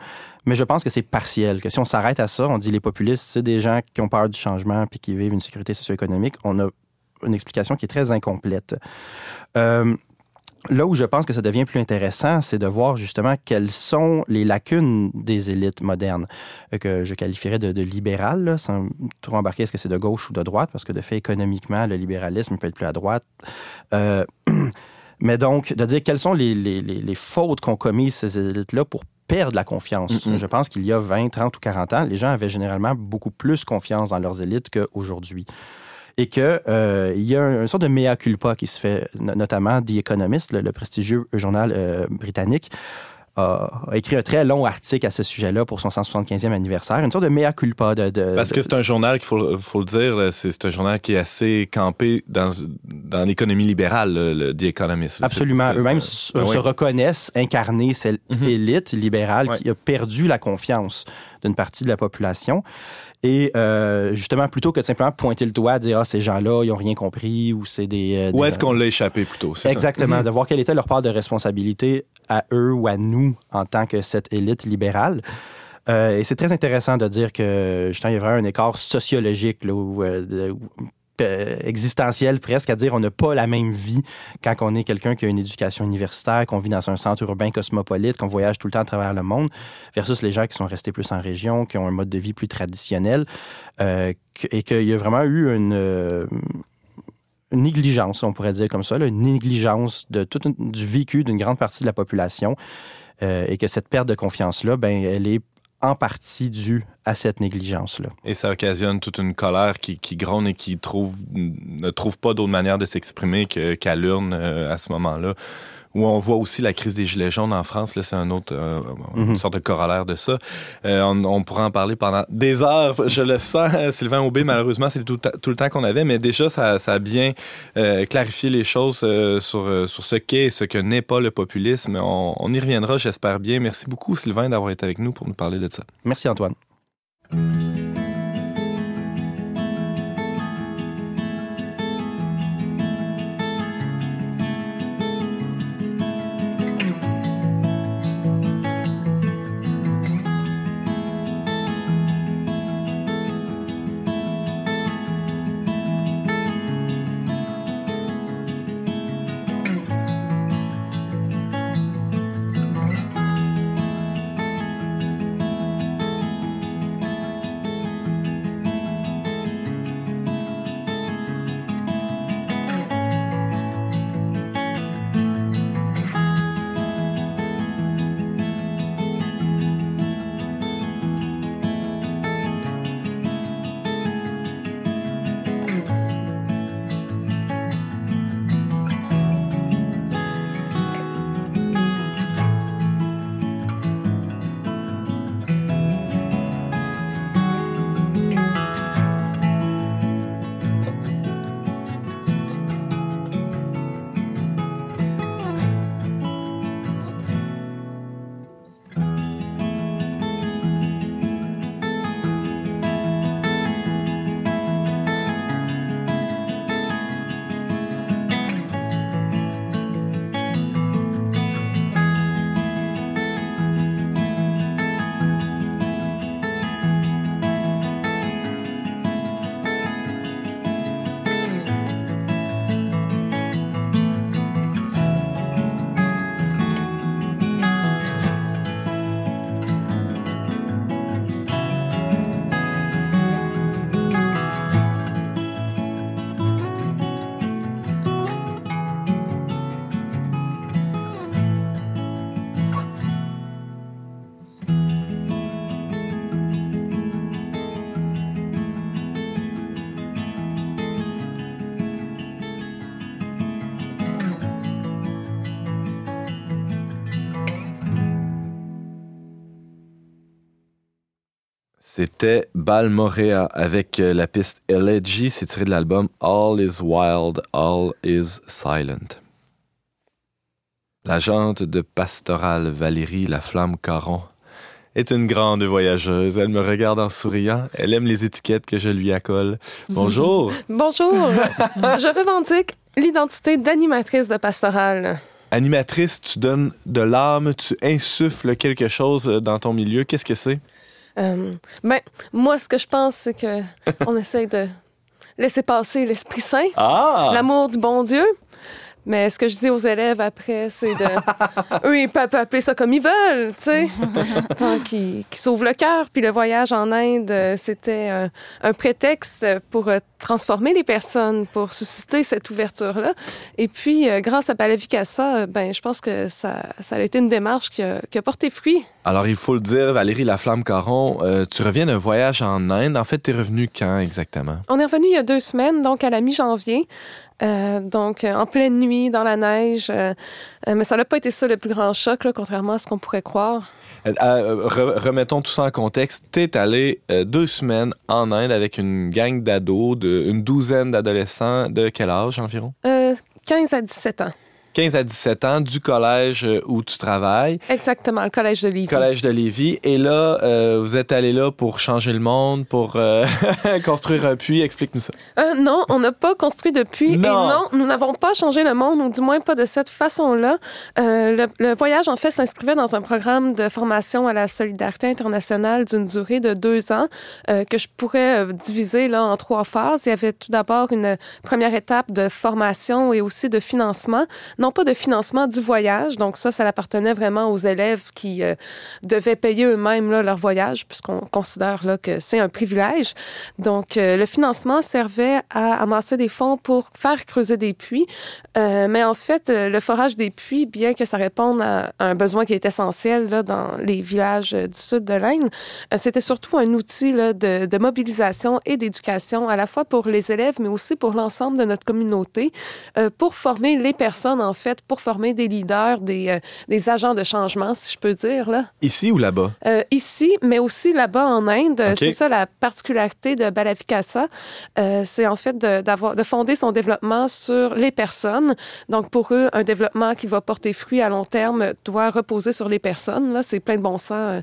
mais je pense que c'est partiel. Que si on s'arrête à ça, on dit les populistes, c'est des gens qui ont peur du changement puis qui vivent une sécurité socio-économique. On a une explication qui est très incomplète. Euh, là où je pense que ça devient plus intéressant, c'est de voir justement quelles sont les lacunes des élites modernes, euh, que je qualifierais de, de libérales, là, sans trop embarquer est-ce que c'est de gauche ou de droite, parce que de fait, économiquement, le libéralisme peut être plus à droite. Euh, mais donc, de dire quelles sont les, les, fautes qu'ont commises ces élites-là pour perdre la confiance. Je pense qu'il y a 20, 30 ou 40 ans, les gens avaient généralement beaucoup plus confiance dans leurs élites qu'aujourd'hui et qu'il euh, y a un- une sorte de mea culpa qui se fait, no- notamment The Economist, le, le prestigieux journal euh, britannique, a, écrit un très long article à ce sujet-là pour son 175e anniversaire, une sorte de mea culpa de... de- Parce que c'est un journal qu'il faut, faut le dire, c'est un journal qui est assez campé dans, dans l'économie libérale, le, le The Economist. Absolument. Eux-mêmes se, reconnaissent incarner cette Mhm. élite libérale qui a perdu la confiance d'une partie de la population. Et euh, justement, plutôt que de simplement pointer le doigt, dire ah, ces gens-là, ils n'ont rien compris ou c'est des. euh, Où des- est-ce qu'on l'a échappé plutôt? ça? Exactement, Mhm. de voir quelle était leur part de responsabilité à eux ou à nous en tant que cette élite libérale. Euh, et c'est très intéressant de dire que justement, il y a vraiment un écart sociologique là, ou, euh, de- ou, euh, existentiel presque, à dire on n'a pas la même vie quand on est quelqu'un qui a une éducation universitaire, qu'on vit dans un centre urbain cosmopolite, qu'on voyage tout le temps à travers le monde, versus les gens qui sont restés plus en région, qui ont un mode de vie plus traditionnel, euh, et qu'il y a vraiment eu une... euh, une négligence, on pourrait dire comme ça, là, une négligence de tout du vécu d'une grande partie de la population et que cette perte de confiance-là, ben, elle est en partie due à cette négligence-là. Et ça occasionne toute une colère qui, gronde et qui ne trouve pas d'autre manière de s'exprimer qu'à l'urne euh, à ce moment-là. Où on voit aussi la crise des Gilets jaunes en France, là, c'est un autre, euh, une Mhm. sorte de corollaire de ça. Euh, on, on pourra en parler pendant des heures, je le sens. Sylvain Aubé, malheureusement, c'est tout, le temps- tout le temps qu'on avait, mais déjà, ça, ça a bien euh, clarifié les choses euh, sur, euh, sur ce qu'est et ce que n'est pas le populisme. On, on y reviendra, j'espère bien. Merci beaucoup, Sylvain, d'avoir été avec nous pour nous parler de ça. Merci Antoine. C'était Balmorea avec euh, la piste Elegy. C'est tiré de l'album All is Wild, All is Silent. L'agente de Pastoral Valérie La Flamme Caron est une grande voyageuse. Elle me regarde en souriant. Elle aime les étiquettes que je lui accole. Bonjour. Bonjour. je revendique l'identité d'animatrice de pastorale. Animatrice, tu donnes de l'âme, tu insuffles quelque chose euh, dans ton milieu. Qu'est-ce que c'est? Euh, ben, moi, ce que je pense, c'est que on essaie de laisser passer l'Esprit Saint, Ah! l'amour du bon Dieu. Mais ce que je dis aux élèves après, c'est de. Eux, ils peuvent appeler ça comme ils veulent, tu sais. Tant qu'ils qu'ils sauvent le cœur. Puis le voyage en Inde, euh, c'était un, un prétexte pour euh, transformer les personnes, pour susciter cette ouverture-là. Et puis, euh, grâce à Balavikasa, euh, ben, je pense que ça, ça a été une démarche qui a, qui a porté fruit. Alors, il faut le dire, Valérie Laflamme-Caron, euh, tu reviens d'un voyage en Inde. En fait, tu es revenu quand exactement? On est revenu il y a deux semaines, donc à la mi-janvier. Euh, donc, euh, en pleine nuit, dans la neige. euh, mais ça n'a pas été ça le plus grand choc, là, contrairement à ce qu'on pourrait croire. Re- remettons tout ça en contexte. Tu es allé deux semaines en Inde avec une gang d'ados, une douzaine d'adolescents. De quel âge environ? Euh, 15 à 17 ans. 15 à 17 ans, du collège euh, où tu travailles, Exactement, le collège de Lévis. collège de Lévis. Et là, euh, vous êtes allé là pour changer le monde, pour euh, construire un puits. Explique-nous ça. Euh, non, on n'a pas construit de puits. Non. Et non, nous n'avons pas changé le monde, ou du moins pas de cette façon-là. Le, le voyage, en fait, s'inscrivait dans un programme de formation à la solidarité internationale d'une durée de deux ans que je pourrais diviser là, en trois phases. Il y avait tout d'abord une première étape de formation et aussi de financement. Non pas de financement du voyage, donc ça, ça appartenait vraiment aux élèves qui euh, devaient payer eux-mêmes leur voyage, puisqu'on considère que c'est un privilège. Donc, euh, le financement servait à amasser des fonds pour faire creuser des puits. Euh, mais en fait, le forage des puits, bien que ça réponde à, un besoin qui est essentiel là, dans les villages du sud de l'Inde, c'était surtout un outil de, de mobilisation et d'éducation, à la fois pour les élèves, mais aussi pour l'ensemble de notre communauté, pour former les personnes, en fait, pour former des leaders, des, euh, des agents de changement, si je peux dire. Là. Ici ou là-bas? Euh, ici, mais aussi là-bas en Inde. Ok. C'est ça la particularité de Balavikasa. Euh, c'est en fait de, d'avoir, de fonder son développement sur les personnes. Donc, pour eux, un développement qui va porter fruit à long terme doit reposer sur les personnes. Là, c'est plein de bon sens euh,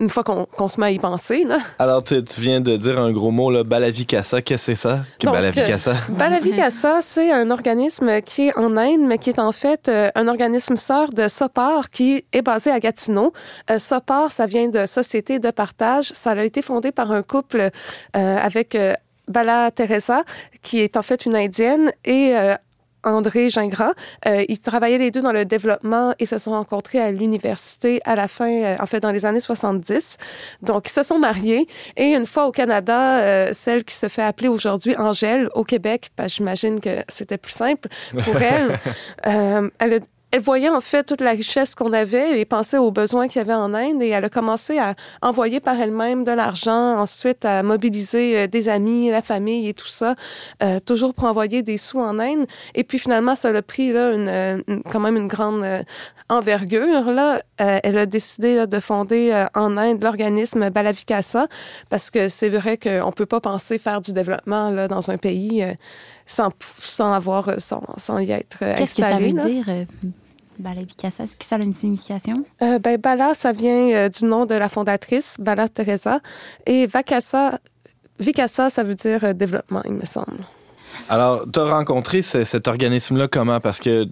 une fois qu'on, se met à y penser. Là. Alors, tu tu viens de dire un gros mot, là, Balavikasa. Qu'est-ce que c'est ça? Que Donc, Balavikasa? Balavikasa, c'est un organisme qui est en Inde, mais qui est en fait euh, un organisme sœur de Sopar qui est basé à Gatineau. Euh, Sopar, ça vient de Société de partage. Ça a été fondé par un couple euh, avec euh, Bala Teresa, qui est en fait une Indienne, et euh, André Gingras. Euh, ils travaillaient les deux dans le développement et se sont rencontrés à l'université à la fin, euh, en fait, dans les années 70. Donc, ils se sont mariés. Et une fois au Canada, euh, celle qui se fait appeler aujourd'hui Angèle, au Québec, parce que j'imagine que c'était plus simple pour elle, euh, elle a elle voyait en fait toute la richesse qu'on avait et pensait aux besoins qu'il y avait en Inde et elle a commencé à envoyer par elle-même de l'argent, ensuite à mobiliser euh, des amis, la famille et tout ça, euh, toujours pour envoyer des sous en Inde. Et puis finalement, ça a pris là, une, euh, une- quand même une grande envergure. Là. Elle a décidé là, de fonder en Inde l'organisme Balavikasa parce que c'est vrai qu'on ne peut pas penser faire du développement là, dans un pays sans, sans, avoir, euh, sans, sans y être euh, Qu'est-ce que ça veut là. dire, euh, Balabikasa? Est-ce que ça a une signification? Euh, ben, Bala, ça vient euh, du nom de la fondatrice, Bala Teresa. Et Vakasa, Vikasa, ça veut dire euh, développement, il me semble. Alors, tu as rencontré ce- cet organisme-là comment? Parce que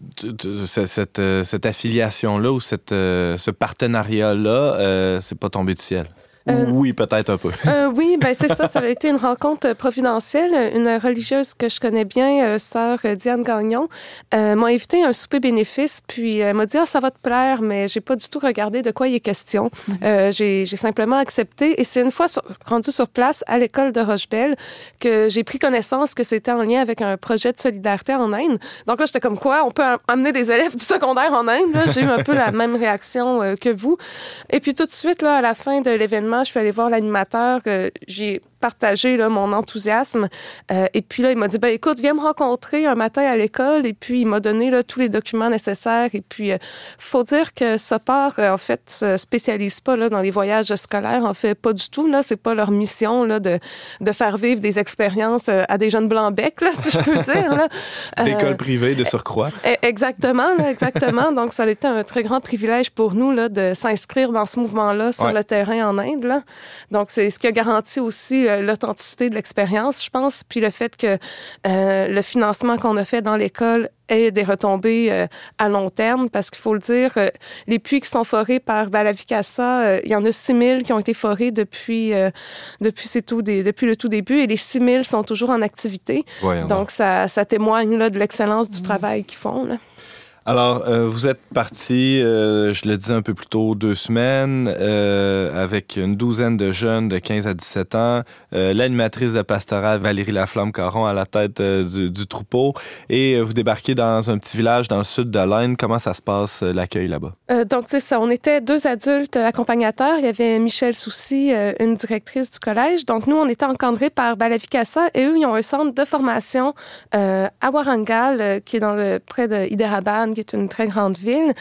cette, cette affiliation-là ou cette, ce partenariat-là, euh, c'est pas tombé du ciel. Euh, oui, peut-être un peu. Euh, oui, ben c'est ça. Ça a été une rencontre providentielle. Une religieuse que je connais bien, euh, sœur euh, Diane Gagnon, euh, m'a invité à un souper bénéfice. Puis elle m'a dit ah ça va te plaire, mais j'ai pas du tout regardé de quoi il est question. Euh, j'ai j'ai simplement accepté. Et c'est une fois sur, rendue sur place à l'école de Rochebelle que j'ai pris connaissance que c'était en lien avec un projet de solidarité en Inde. Donc là j'étais comme quoi? On peut am- amener des élèves du secondaire en Inde? J'ai eu un peu la même réaction euh, que vous. Et puis tout de suite, là, à la fin de l'événement, je suis allée voir l'animateur. j'ai partagé là, mon enthousiasme. Euh, et puis là, il m'a dit, ben écoute, viens me rencontrer un matin à l'école. Et puis, il m'a donné là, tous les documents nécessaires. Et puis, euh, faut dire que Sopar, euh, en fait, se spécialise pas là, dans les voyages scolaires. En fait, pas du tout. Là, c'est pas leur mission là, de, de faire vivre des expériences euh, à des jeunes blancs-becs, là, si je peux dire. Là. D'école privée de surcroît. Eh, Exactement, là, exactement. Donc, ça a été un très grand privilège pour nous là, de s'inscrire dans ce mouvement-là sur Ouais. le terrain en Inde. Là. Donc, c'est ce qui a garanti aussi l'authenticité de l'expérience, je pense, puis le fait que euh, le financement qu'on a fait dans l'école ait des retombées euh, à long terme, parce qu'il faut le dire, euh, les puits qui sont forés par Balavicasa, euh, il y en a 6 000 qui ont été forés depuis, euh, depuis, c'est tout des- depuis le tout début, et les 6 000 sont toujours en activité. Voyons donc. Donc, ça, ça témoigne là, de l'excellence du travail qu'ils font. Là. Alors, euh, vous êtes parti, euh, je le disais un peu plus tôt, deux semaines, euh, avec une douzaine de jeunes de 15 à 17 ans, l'animatrice de pastorale Valérie Laflamme-Caron à la tête du, troupeau, et vous débarquez dans un petit village dans le sud de l'Aisne. Comment ça se passe, l'accueil là-bas? Donc, c'est ça. On était deux adultes accompagnateurs. Il y avait Michel Soucy, une directrice du collège. Donc, nous, on était encadrés par Balavicasa et eux, ils ont un centre de formation à Warangal, qui est dans le, près de Hyderabad, qui est une très grande ville.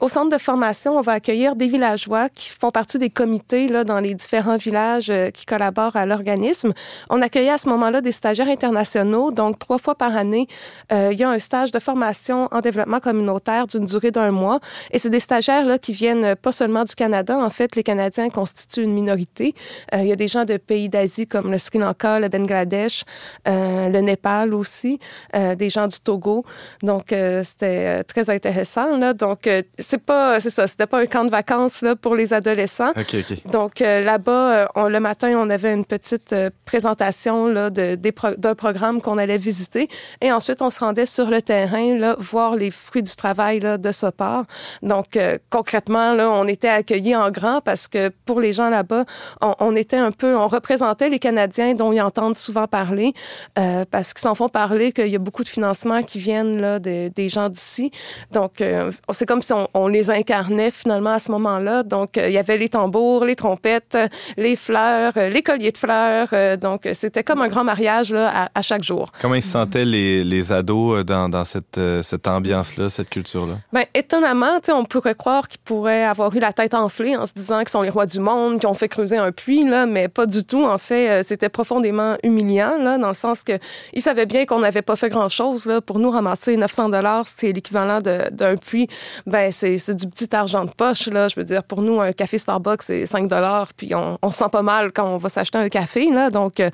Au centre de formation, on va accueillir des villageois qui font partie des comités là, dans les différents villages euh, qui collaborent à l'organisme. On accueillait à ce moment-là des stagiaires internationaux. Donc, trois fois par année, euh, il y a un stage de formation en développement communautaire d'une durée d'un mois. Et c'est des stagiaires là, qui viennent euh, pas seulement du Canada. En fait, les Canadiens constituent une minorité. Il y a des gens de pays d'Asie comme le Sri Lanka, le Bangladesh, le Népal aussi, des gens du Togo. Donc, c'était très intéressant. Là. Donc, euh, c'est pas, c'est ça, c'était pas un camp de vacances là, pour les adolescents. OK, OK. Donc euh, là-bas, euh, on- le matin, on avait une petite présentation là, de, des pro- d'un programme qu'on allait visiter. Et ensuite, on se rendait sur le terrain, là, voir les fruits du travail là, de Sopar. Donc euh, concrètement, là, on était accueillis en grand parce que pour les gens là-bas, on, on était un peu, on représentait les Canadiens dont ils entendent souvent parler euh, parce qu'ils s'en font parler qu'il y a beaucoup de financements qui viennent là, de- des gens d'ici. Donc, euh, c'est comme si on, on les incarnait finalement à ce moment-là. Donc, euh, il y avait les tambours, les trompettes, euh, les fleurs, euh, les colliers de fleurs. donc, c'était comme un grand mariage là, à, à chaque jour. Comment ils se sentaient les, les ados dans, dans cette, cette ambiance-là, cette culture-là? Ben, étonnamment, on pourrait croire qu'ils pourraient avoir eu la tête enflée en se disant qu'ils sont les rois du monde, qu'ils ont fait creuser un puits, là, mais pas du tout. En fait, c'était profondément humiliant, là, dans le sens que ils savaient bien qu'on n'avait pas fait grand-chose. Pour nous, ramasser 900 dollars, c'est l'équivalent d'un puits. Ben, c'est du petit argent de poche. Là. Je veux dire, pour nous, un café Starbucks, c'est 5 dollars, puis on, on se sent pas mal quand on va s'acheter un café. Là. Donc, euh,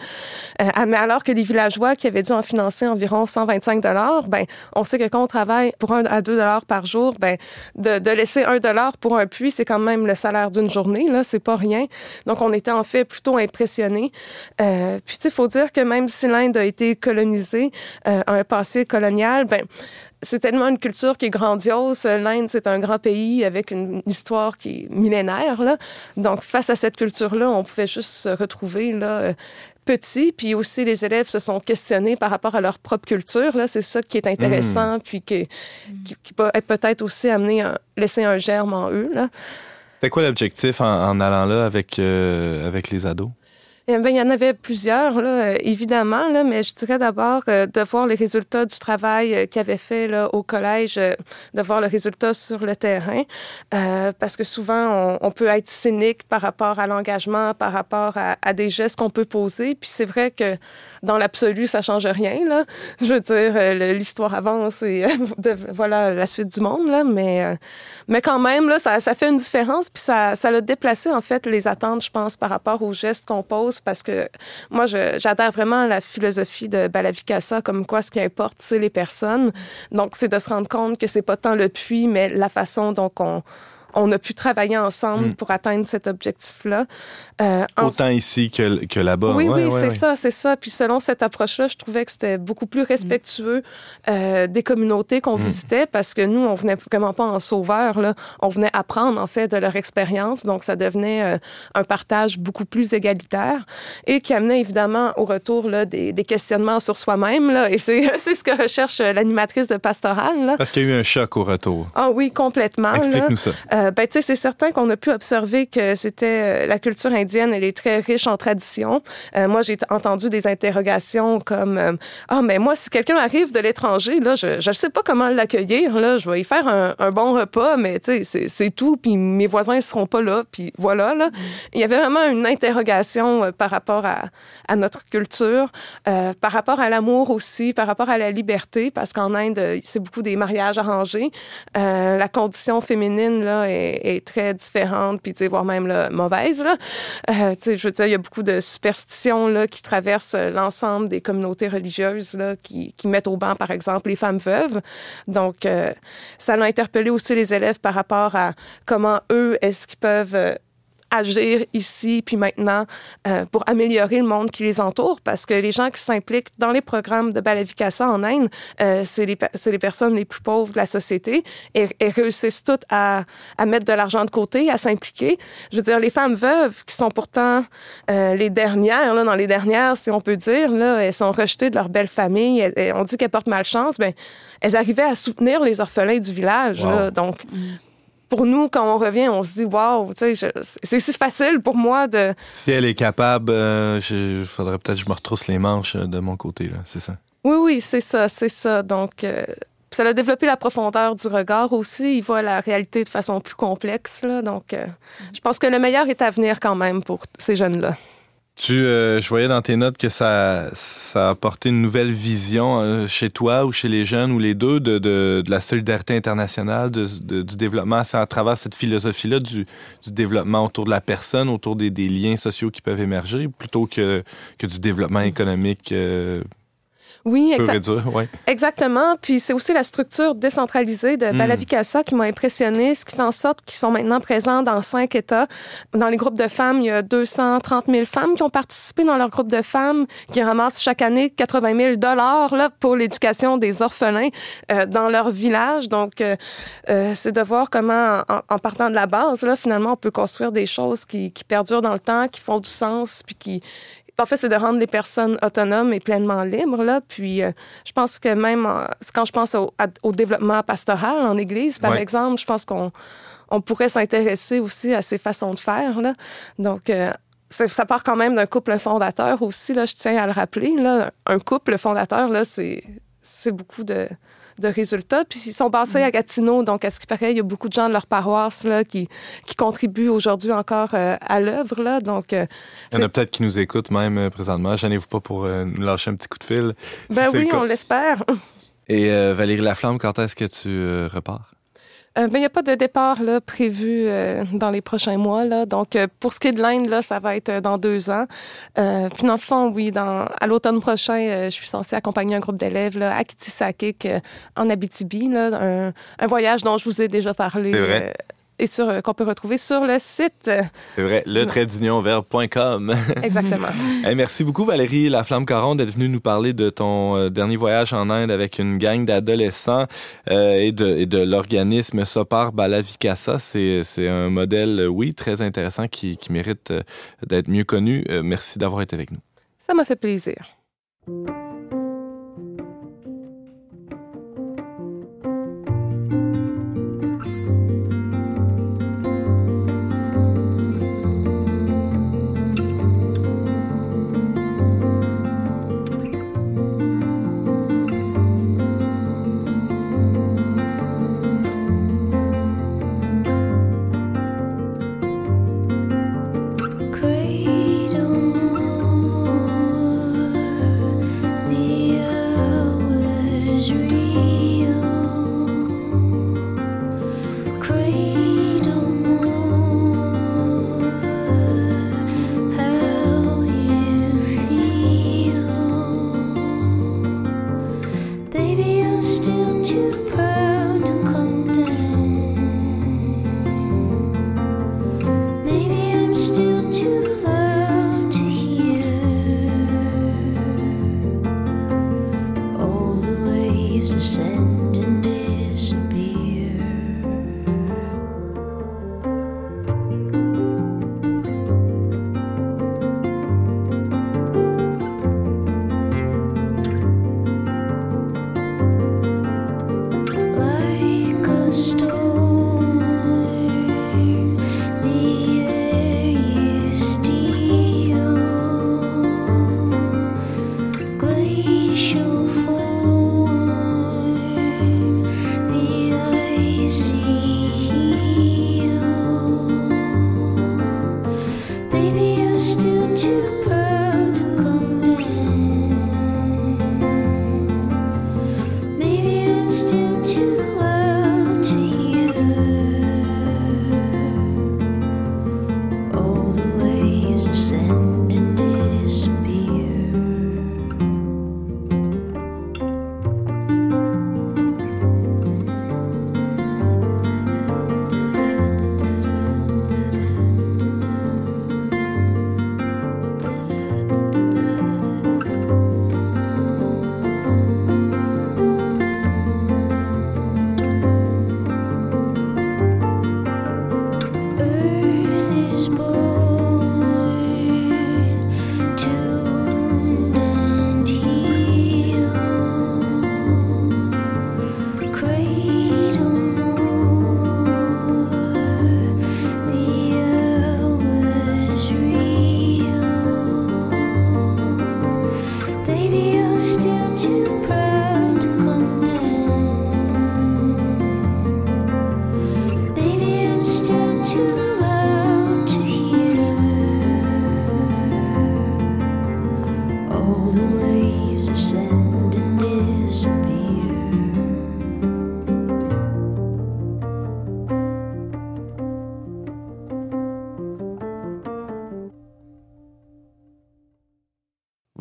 euh, alors que les villageois qui avaient dû en financer environ 125 dollars, ben, on sait que quand on travaille pour 1 à 2 dollars par jour, ben, de, de laisser 1 dollar pour un puits, c'est quand même le salaire d'une journée. Là, c'est pas rien. Donc, on était en fait plutôt impressionnés. Euh, puis, il faut dire que même si l'Inde a été colonisée, euh, un passé colonial, ben, c'est tellement une culture qui est grandiose. L'Inde, c'est un grand pays avec une histoire qui est millénaire. Là. Donc, face à cette culture-là, on pouvait juste se retrouver là, euh, petit. Puis aussi, les élèves se sont questionnés par rapport à leur propre culture. Là. C'est ça qui est intéressant, puis que, qui, qui peut être peut-être aussi amené à laisser un germe en eux. Là. C'était quoi l'objectif en, en allant là avec, euh, avec les ados? Eh bien, il y en avait plusieurs, là, euh, évidemment, là, mais je dirais d'abord euh, de voir les résultats du travail euh, qu'ils avaient fait là, au collège, de voir le résultat sur le terrain, parce que souvent, on, peut être cynique par rapport à l'engagement, par rapport à, des gestes qu'on peut poser, puis c'est vrai que dans l'absolu, ça change rien, là. Je veux dire, l'histoire avance et voilà la suite du monde, là, mais, mais quand même, là, ça, ça fait une différence, puis ça, ça a déplacé, en fait, les attentes, je pense, par rapport aux gestes qu'on pose, parce que moi, j'adhère vraiment à la philosophie de Balavicasa, comme quoi ce qui importe, c'est les personnes. Donc, c'est de se rendre compte que c'est pas tant le puits, mais la façon dont on, on a pu travailler ensemble Mm. pour atteindre cet objectif-là. Euh, en- Autant ici que, que là-bas. oui, Ouais, oui, ouais, c'est ouais. ça, c'est ça. Puis selon cette approche-là, je trouvais que c'était beaucoup plus respectueux euh, des communautés qu'on Mm. visitait parce que nous, on venait vraiment pas en sauveur, là. On venait apprendre, en fait, de leur expérience. Donc, ça devenait euh, un partage beaucoup plus égalitaire et qui amenait évidemment au retour là, des, des questionnements sur soi-même. Là. Et c'est c'est ce que recherche l'animatrice de Pastorale. Là. Parce qu'il y a eu un choc au retour. Ah oui, complètement. Explique-nous ça. Euh, ben, c'est certain qu'on a pu observer que c'était euh, la culture indienne, elle est très riche en traditions. Euh, moi, j'ai entendu des interrogations comme euh, ah, mais moi, si quelqu'un arrive de l'étranger, là, je je sais pas comment l'accueillir. Là, je vais y faire un, un bon repas, mais c'est- tout. Puis mes voisins seront pas là. Puis voilà. Là, il y avait vraiment une interrogation par rapport à, à notre culture, par rapport à l'amour aussi, par rapport à la liberté, parce qu'en Inde, c'est beaucoup des mariages arrangés. La condition féminine là, est, est, très différente, puis voire même là, mauvaise. Là. Euh, je veux dire, il y a beaucoup de superstitions là, qui traversent euh, l'ensemble des communautés religieuses là, qui, mettent au banc, par exemple, les femmes veuves. Donc, euh, ça a interpellé aussi les élèves par rapport à comment eux, est-ce qu'ils peuvent agir ici puis maintenant euh, pour améliorer le monde qui les entoure parce que les gens qui s'impliquent dans les programmes de Balavikasa en Inde, euh, c'est les, les personnes les plus pauvres de la société et, et réussissent toutes à, à mettre de l'argent de côté, à s'impliquer. Je veux dire, les femmes veuves qui sont pourtant euh, les dernières, là, dans les dernières, si on peut dire, là, elles sont rejetées de leur belle famille, elles- elles- on dit qu'elles portent malchance, ben elles arrivaient à soutenir les orphelins du village. Wow. là. donc, pour nous, quand on revient, on se dit, waouh, tu sais, je- c'est si facile pour moi de. Si elle est capable, euh, il faudrait peut-être que je me retrousse les manches euh, de mon côté, là, c'est ça. Oui, oui, c'est ça, c'est ça. Donc, euh, ça a développé la profondeur du regard aussi. Il voit la réalité de façon plus complexe. Là. Donc, euh, je pense que le meilleur est à venir quand même pour ces jeunes-là. Tu, euh, je voyais dans tes notes que ça, ça a apporté une nouvelle vision euh, chez toi ou chez les jeunes ou les deux de, de, de la solidarité internationale, de, du développement. C'est à travers cette philosophie-là du, du développement autour de la personne, autour des, des liens sociaux qui peuvent émerger, plutôt que, que du développement économique euh, Oui, exact- réduire. Ouais. exactement. Puis c'est aussi la structure décentralisée de Mm. Balavikasa qui m'a impressionné, ce qui fait en sorte qu'ils sont maintenant présents dans cinq États. Dans les groupes de femmes, il y a 230 000 femmes qui ont participé dans leur groupe de femmes, qui ramassent chaque année 80 000 dollars là pour l'éducation des orphelins euh, dans leur village. Donc, euh, euh, c'est de voir comment, en, en partant de la base, là, finalement, on peut construire des choses qui, qui perdurent dans le temps, qui font du sens, puis qui, en fait, c'est de rendre les personnes autonomes et pleinement libres. Là. Puis, euh, je pense que même en- quand je pense au, à- au développement pastoral en Église, par Ouais. exemple, je pense qu'on on pourrait s'intéresser aussi à ces façons de faire. Là. Donc, euh, ça part quand même d'un couple fondateur aussi, là, je tiens à le rappeler. Là. Un couple fondateur, là, c'est, c'est beaucoup de, de résultats. Puis ils sont basés à Gatineau, donc à ce qui paraît, il y a beaucoup de gens de leur paroisse là, qui, qui contribuent aujourd'hui encore euh, à l'œuvre. Là. Donc, euh, Il y en a peut-être qui nous écoutent même euh, présentement. Gênez-vous pas pour euh, nous lâcher un petit coup de fil. ben oui, on l'espère. Et euh, Valérie Laflamme, quand est-ce que tu euh, repars? Euh, ben, il n'y a pas de départ là, prévu euh, dans les prochains mois. Là. Donc, euh, pour ce qui est de l'Inde, là, ça va être euh, dans deux ans. Euh, puis, dans le fond, oui, dans, à l'automne prochain, euh, je suis censée accompagner un groupe d'élèves là, à Kitisakik, euh, en Abitibi. Là, un, un voyage dont je vous ai déjà parlé. Et sur, euh, qu'on peut retrouver sur le site. C'est vrai, le trait d'unionverbe.com. exactement. Hey, merci beaucoup Valérie Laflamme-Caron d'être venue nous parler de ton euh, dernier voyage en Inde avec une gang d'adolescents euh, et de, et de l'organisme Sopar Balavikasa. C'est, c'est un modèle, oui, très intéressant qui, qui mérite euh, d'être mieux connu. Merci d'avoir été avec nous. Ça m'a fait plaisir.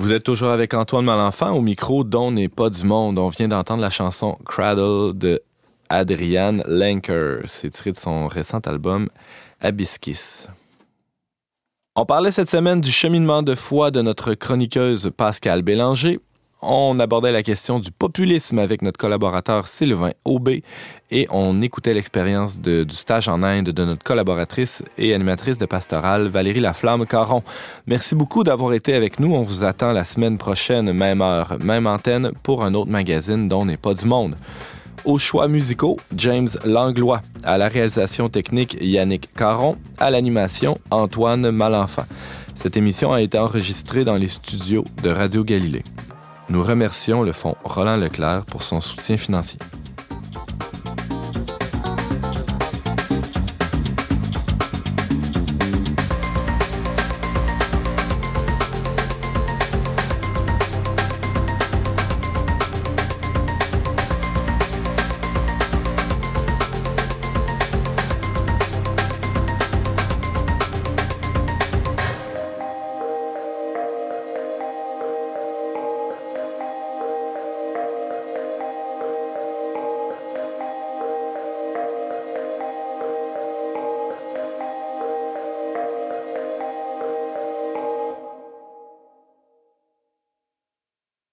Vous êtes toujours avec Antoine Malenfant au micro dont n'est pas du monde. On vient d'entendre la chanson Cradle de Adrian Lenker. C'est tiré de son récent album Abysskis. On parlait cette semaine du cheminement de foi de notre chroniqueuse Pascal Bélanger. On abordait la question du populisme avec notre collaborateur Sylvain Aubé et on écoutait l'expérience du stage en Inde de notre collaboratrice et animatrice de pastorale Valérie Laflamme-Caron. Merci beaucoup d'avoir été avec nous. On vous attend la semaine prochaine, même heure, même antenne, pour un autre magazine dont n'est pas du monde. Aux choix musicaux, James Langlois. À la réalisation technique, Yannick Caron. À l'animation, Antoine Malenfant. Cette émission a été enregistrée dans les studios de Radio Galilée. Nous remercions le Fonds Roland Leclerc pour son soutien financier.